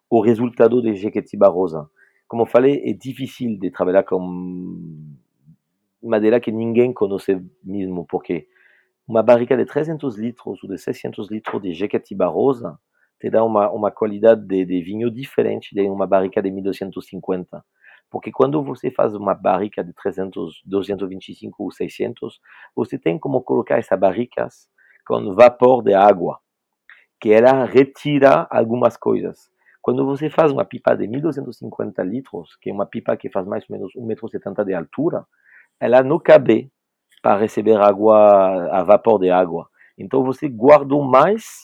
o resultado de Jequitiba Rosa. Como eu falei, é difícil de trabalhar com madeira que ninguém conhece mesmo, porque uma barrica de 300 litros ou de 600 litros de Jequitiba Rosa te dá uma, uma qualidade de, de vinho diferente de uma barrica de 1250. Porque quando você faz uma barrica de 300, 225 ou 600, você tem como colocar essas barricas com vapor de água, que ela retira algumas coisas. Quando você faz uma pipa de 1250 litros, que é uma pipa que faz mais ou menos 1,70m de altura, ela não cabe para receber água a vapor de água. Então você guardou mais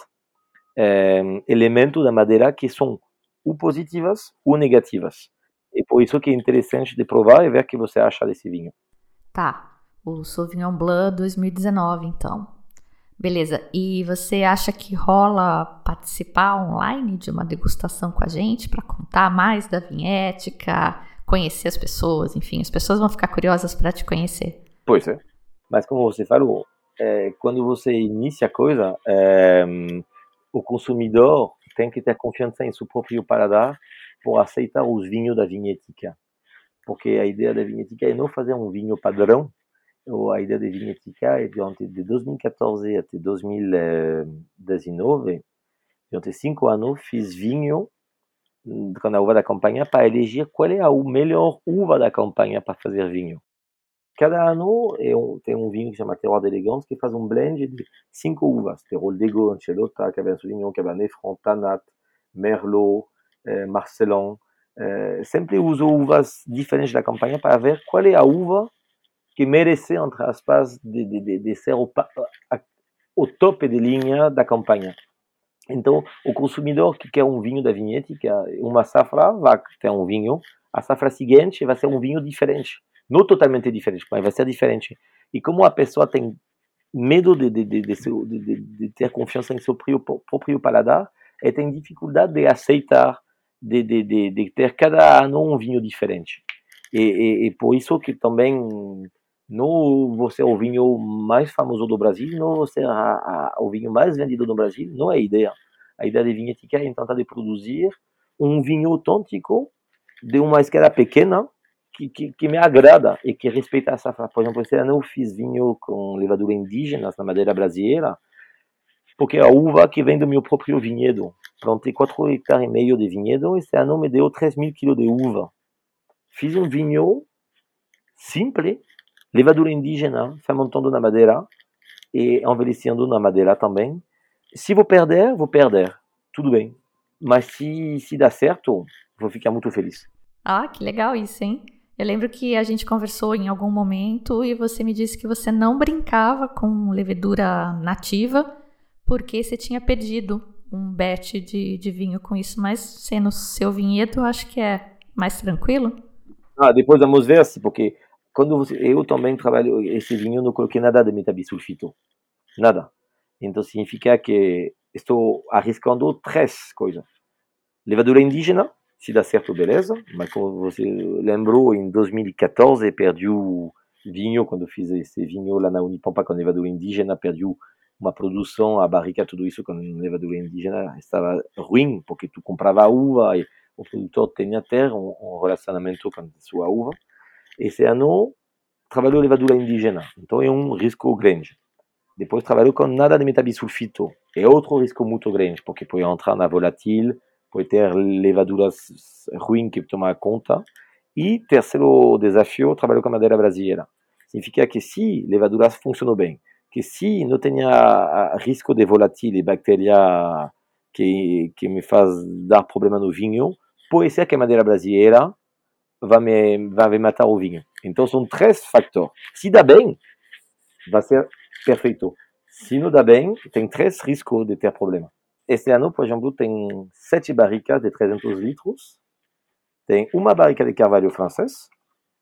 é, elementos da madeira que são ou positivas ou negativas. E por isso que é interessante de provar e ver o que você acha desse vinho. Tá, o Sauvignon Blanc 2019, então. Beleza, e você acha que rola participar online de uma degustação com a gente para contar mais da vinhética, conhecer as pessoas, enfim, as pessoas vão ficar curiosas para te conhecer. Pois é, mas como você falou, é, quando você inicia a coisa, é, o consumidor tem que ter confiança em seu próprio paladar por aceitar os vinhos da vinhética. Porque a ideia da vinhética é não fazer um vinho padrão, a ideia da vinhética é durante de 2014 até 2019, durante cinco anos, fiz vinho com a uva da campanha para eleger qual é a melhor uva da campanha para fazer vinho. Cada ano é um, tem um vinho que chama Terroir d'Elegance que faz um blend de cinco uvas. Terroir d'Ego, Ancelota, Cabernet Sauvignon, Cabernet Franc, Tanat, Merlot, eh. Eh, sempre uso uvas diferentes da campanha para ver qual é a uva que merece, entre aspas, de, de, de, de ser o, a, o de linha da campanha. Então, o consumidor que quer um vinho da vinhética, uma safra vai ter um vinho, a safra seguinte vai ser um vinho diferente não totalmente diferente, mas vai ser diferente. E como a pessoa tem medo de, de, de, de, ter confiança em seu próprio paladar, ela tem dificuldade de aceitar, de ter cada ano um vinho diferente. E, e, e, por isso que também não você o vinho mais famoso do Brasil, não você a, a, o vinho mais vendido no Brasil, não é a ideia. A ideia de vinhética é tentar de produzir um vinho autêntico de uma escala pequena, que, que, que, me agrada e que respeita essa Por exemplo, esse ano eu fiz vinho com levadura indígena na madeira brasileira, porque a uva que vem do meu próprio vinhedo. Plantei 4 hectares e meio de vinhedo, esse ano me deu 3 mil quilos de uva. Fiz um vinho simples, levadura indígena, fermentando na madeira e envelhecendo na madeira também. Se vou perder, vou perder. Tudo bem. Mas se, se dá certo, vou ficar muito feliz. Ah, que legal isso, hein? Eu lembro que a gente conversou em algum momento e você me disse que você não brincava com levedura nativa porque você tinha perdido um bet de, de vinho com isso, mas sendo seu vinhedo, acho que é mais tranquilo. Ah, depois vamos ver, porque quando você, eu também trabalho esse vinho, não coloquei nada de metabisulfito, nada. Então significa que estou arriscando três coisas: levadura indígena, se dá certo, beleza. Mas como você lembrou, em 2014 perdi o vinho, quando fiz esse vinho lá na Unipampa com levadura indígena, perdi uma produção, a barrica, tudo isso com levadura indígena estava ruim, porque tu comprava uva e o produtor tinha ter um, um relacionamento com a sua uva. Esse ano trabalhou levadura indígena, então é um risco grande. Depois trabalhou com nada de metabisulfito, é outro risco muito grande, porque pode entrar na volátil, pode ter levaduras ruins que tomar conta. E terceiro desafio, trabalhou com madeira brasileira. Significa que se levaduras funcionam bem, que se não tenha risco de volátil e bactéria que, que me faz dar problema no vinho, pode ser que a madeira brasileira vai me, vai me matar o vinho. Então são três fatores. Se dá bem, vai ser perfeito. Se não dá bem, tem três riscos de ter problema. Este ano, por exemplo, tem sete barricas de 300 litros, tem uma barrica de carvalho francês,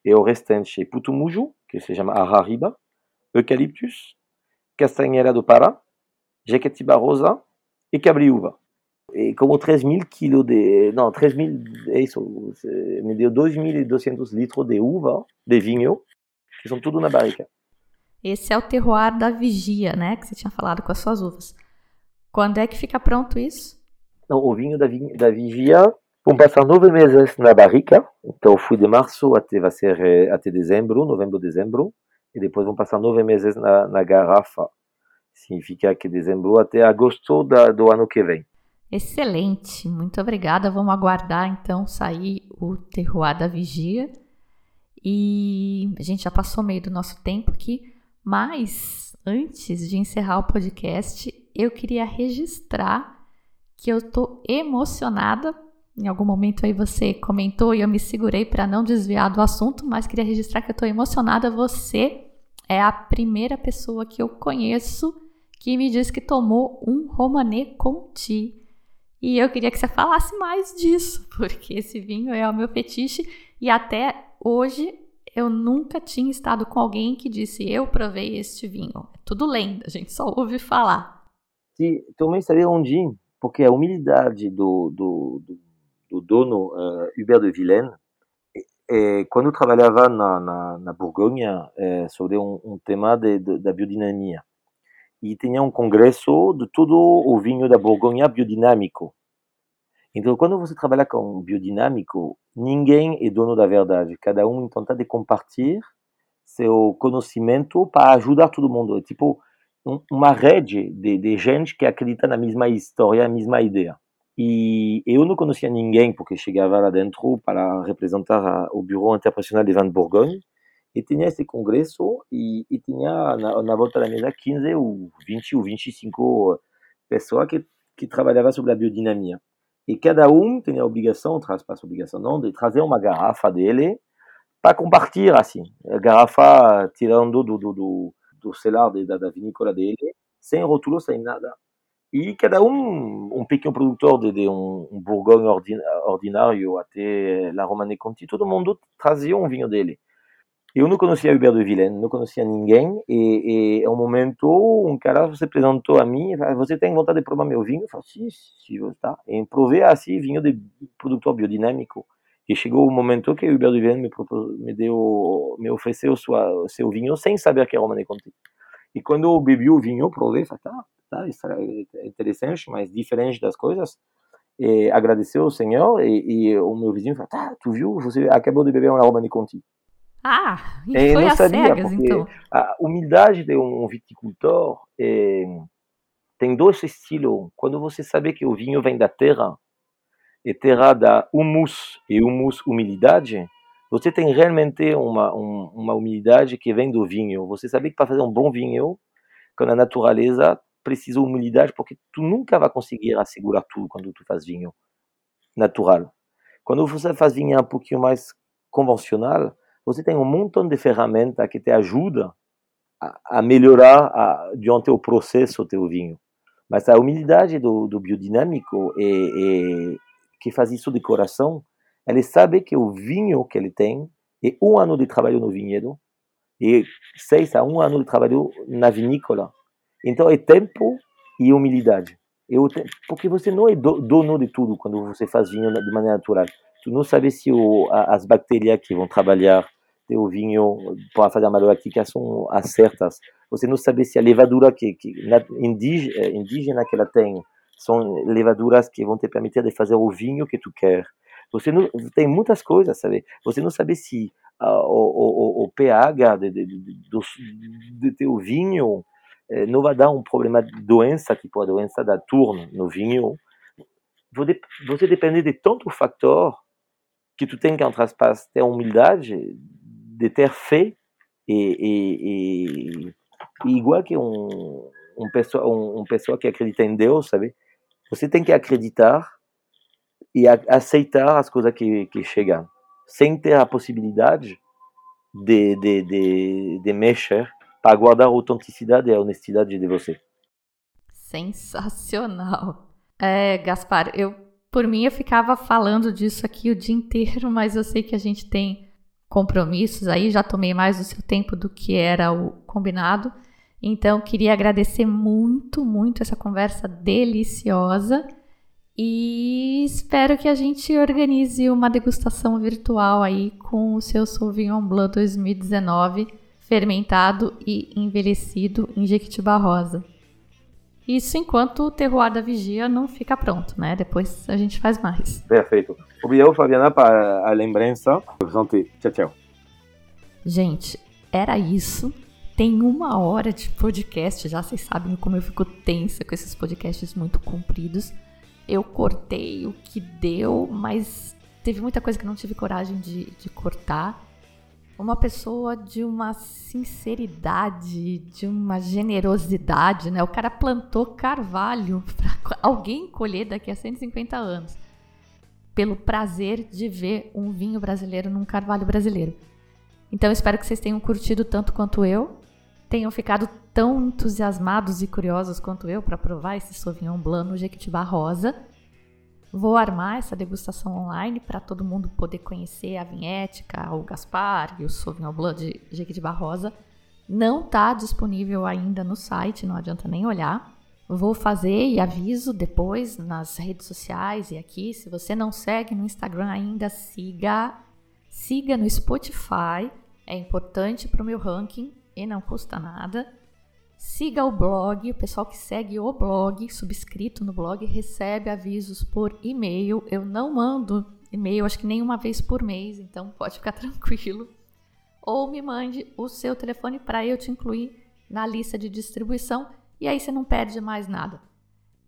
e o restante putumujo, que se chama arrariba, eucaliptus, castanheira do Pará, jequitiba rosa e cabriúva. E como 3 mil quilos de... Não, 3 mil... É isso. Me deu 2.200 litros de uva, de vinho, que são tudo na barrica. Esse é o terroir da vigia, né? Que você tinha falado com as suas uvas. Quando é que fica pronto isso? Não, o vinho da, da vigia vão passar nove meses na barrica. Então, fui de março até, vai ser eh, até dezembro, novembro, dezembro. E depois vão passar nove meses na, na garrafa. Significa que dezembro até agosto da, do ano que vem. Excelente, muito obrigada. Vamos aguardar então sair o terroir da vigia. E a gente já passou meio do nosso tempo aqui. Mas antes de encerrar o podcast, eu queria registrar que eu tô emocionada. Em algum momento aí você comentou e eu me segurei para não desviar do assunto, mas queria registrar que eu tô emocionada. Você é a primeira pessoa que eu conheço que me disse que tomou um Romanée Conti. E eu queria que você falasse mais disso, *laughs* porque esse vinho é o meu fetiche e até hoje eu nunca tinha estado com alguém que disse eu provei este vinho. É tudo lenda, a gente só ouve falar. Sim, também sabia onde, porque a humildade do, do, do, do dono uh, Hubert de Villaine, é, quando trabalhava na, na, na é, sobre um, um tema de, de, da biodinamia, e tinha um congresso de todo o vinho da Borgonha biodinâmico. Então, quando você trabalha com biodinâmico, ninguém é dono da verdade. Cada um tenta de compartilhar seu conhecimento para ajudar todo mundo. É tipo uma rede de, de gente que acredita na mesma história, na mesma ideia. E eu não conhecia ninguém, porque chegava lá dentro para representar o Bureau Internacional de Vin de Bourgogne, e tinha esse congresso, e, e tinha na, na, volta da mesa 15 ou 20 ou 25 pessoas que, que trabalhavam sobre a biodinamia. E cada um tem a obrigação, traz para a obrigação não, de trazer uma garrafa dele para compartilhar, assim. A garrafa tirando do, do, do, do de, da, da vinícola dele, sem rótulo, sem nada. E cada um, um pequeno produtor de, de um, um Bourgogne ordinário até La Romane Conti, todo mundo trazia um vinho dele. Eu não conhecia Hubert de Villaine, não conhecia ninguém, e, e ao momento um cara se apresentou a mim, você tem vontade de provar meu vinho? Eu falei, sim, sim, tá. E provei assim vinho de produtor biodinâmico. E chegou o momento que Hubert de Villaine me, me deu, me ofereceu sua, seu vinho sem saber que era Romane Conti. E quando eu bebi o vinho, provei, falei, tá, tá, isso é interessante, mas diferente das coisas. E agradeceu ao Senhor e, e o meu vizinho falou, tá, tu viu, você acabou de beber uma Romane Conti. Ah, e é, foi não sabia, cegas, então. A humildade de um viticultor é, tem dois estilos. Quando você sabe que o vinho vem da terra, e terra da humus, e humus, humildade, você tem realmente uma, um, uma humildade que vem do vinho. Você sabe que para fazer um bom vinho, com a natureza, precisa humildade, porque tu nunca vai conseguir assegurar tudo quando tu faz vinho natural. Quando você faz vinho um pouquinho mais convencional, você tem um montão de ferramentas que te ajuda a, a melhorar a, durante o processo teu vinho. Mas a humildade do, do biodinâmico que faz isso de coração, ele sabe que o vinho que ele tem é um ano de trabalho no vinhedo e seis a um ano de trabalho na vinícola. Então é tempo e humildade. Porque você não é dono de tudo quando você faz vinho de maneira natural. Tu não sabe se o, as bactérias que vão trabalhar o vinho para fazer uma são as certas. Você não sabe se a levadura que, que indígena que ela tem são levaduras que vão te permitir de fazer o vinho que tu quer. Você não tem muitas coisas, sabe? Você não sabe se uh, o, o, o, pH de, de, do, de teu vinho eh, não vai dar um problema de doença, tipo a doença da turno no vinho. Você depende de tanto fator que tu tem que, entre aspas, ter a humildade de ter fé e, e, e, igual que um, um, pessoa, um, um pessoa que acredita em Deus, sabe? Você tem que acreditar e aceitar as coisas que, que chegam, sem ter a possibilidade de, de, de, de mexer para guardar a autenticidade e a honestidade de você. Sensacional. É, Gaspar, eu por mim eu ficava falando disso aqui o dia inteiro, mas eu sei que a gente tem compromissos aí, já tomei mais do seu tempo do que era o combinado. Então, queria agradecer muito, muito essa conversa deliciosa e espero que a gente organize uma degustação virtual aí com o seu Sauvignon Blanc 2019 fermentado e envelhecido em Jequitibá Rosa. Isso enquanto o terroir da vigia não fica pronto, né? Depois a gente faz mais. Perfeito. Obrigado, Fabiana, para a lembrança. Tchau, tchau. Gente, era isso. Tem uma hora de podcast, já vocês sabem como eu fico tensa com esses podcasts muito compridos. Eu cortei o que deu, mas teve muita coisa que não tive coragem de, de cortar. Uma pessoa de uma sinceridade, de uma generosidade, né? O cara plantou carvalho *laughs* para alguém colher daqui a 150 anos. Pelo prazer de ver um vinho brasileiro num carvalho brasileiro. Então espero que vocês tenham curtido tanto quanto eu, tenham ficado tão entusiasmados e curiosos quanto eu para provar esse Sauvignon Blanc no Jequitibá Rosa. Vou armar essa degustação online para todo mundo poder conhecer a vinhética, o Gaspar e o Sauvignon Blanc de Jequitibá Rosa. Não está disponível ainda no site, não adianta nem olhar. Vou fazer e aviso depois nas redes sociais e aqui. Se você não segue no Instagram ainda, siga. Siga no Spotify, é importante para o meu ranking e não custa nada. Siga o blog, o pessoal que segue o blog, subscrito no blog, recebe avisos por e-mail. Eu não mando e-mail, acho que nem uma vez por mês, então pode ficar *laughs* tranquilo. Ou me mande o seu telefone para eu te incluir na lista de distribuição e aí você não perde mais nada.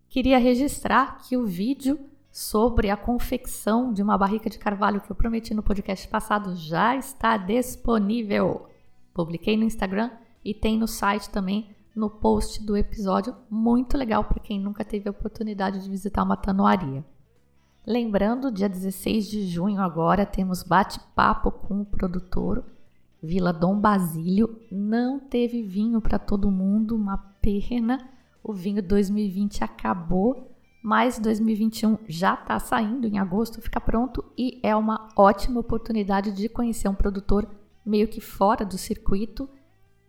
Queria registrar que o vídeo sobre a confecção de uma barrica de carvalho que eu prometi no podcast passado já está disponível. Publiquei no Instagram e tem no site também no post do episódio, muito legal para quem nunca teve a oportunidade de visitar uma tanoaria. Lembrando, dia 16 de junho agora temos bate-papo com o produtor Vila Dom Basílio. Não teve vinho para todo mundo, uma pena. O vinho 2020 acabou, mas 2021 já está saindo em agosto, fica pronto e é uma ótima oportunidade de conhecer um produtor meio que fora do circuito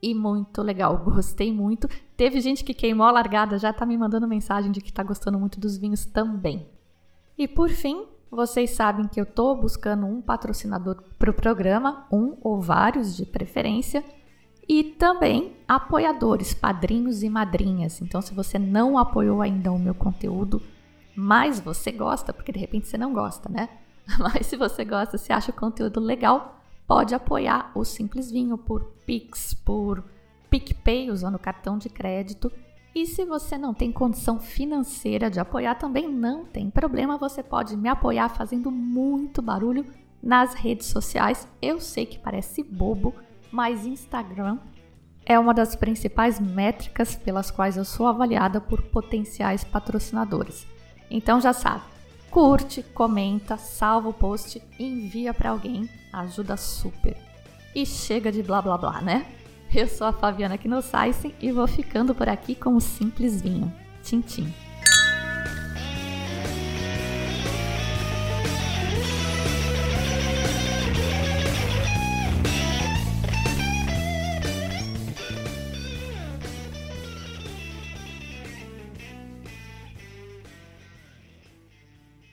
e muito legal. *laughs* Gostei muito. Teve gente que queimou a largada, já tá me mandando mensagem de que tá gostando muito dos vinhos também. E por fim, vocês sabem que eu tô buscando um patrocinador para o programa, um ou vários de preferência, e também apoiadores, padrinhos e madrinhas. Então, se você não apoiou ainda o meu conteúdo, mas você gosta, porque de repente você não gosta, né? *laughs* Mas se você gosta, se acha o conteúdo legal, pode apoiar o Simples Vinho por Pix, por PicPay, usando cartão de crédito. E se você não tem condição financeira de apoiar, também não tem problema, você pode me apoiar fazendo muito barulho nas redes sociais. Eu sei que parece bobo, mas Instagram é uma das principais métricas pelas quais eu sou avaliada por potenciais patrocinadores. Então já sabe, curte, comenta, salva o post envia para alguém, ajuda super. E chega de blá blá blá, né? Eu sou a Fabiana Knossaisen e vou ficando por aqui com o Simples Vinho. Tchim, tchim.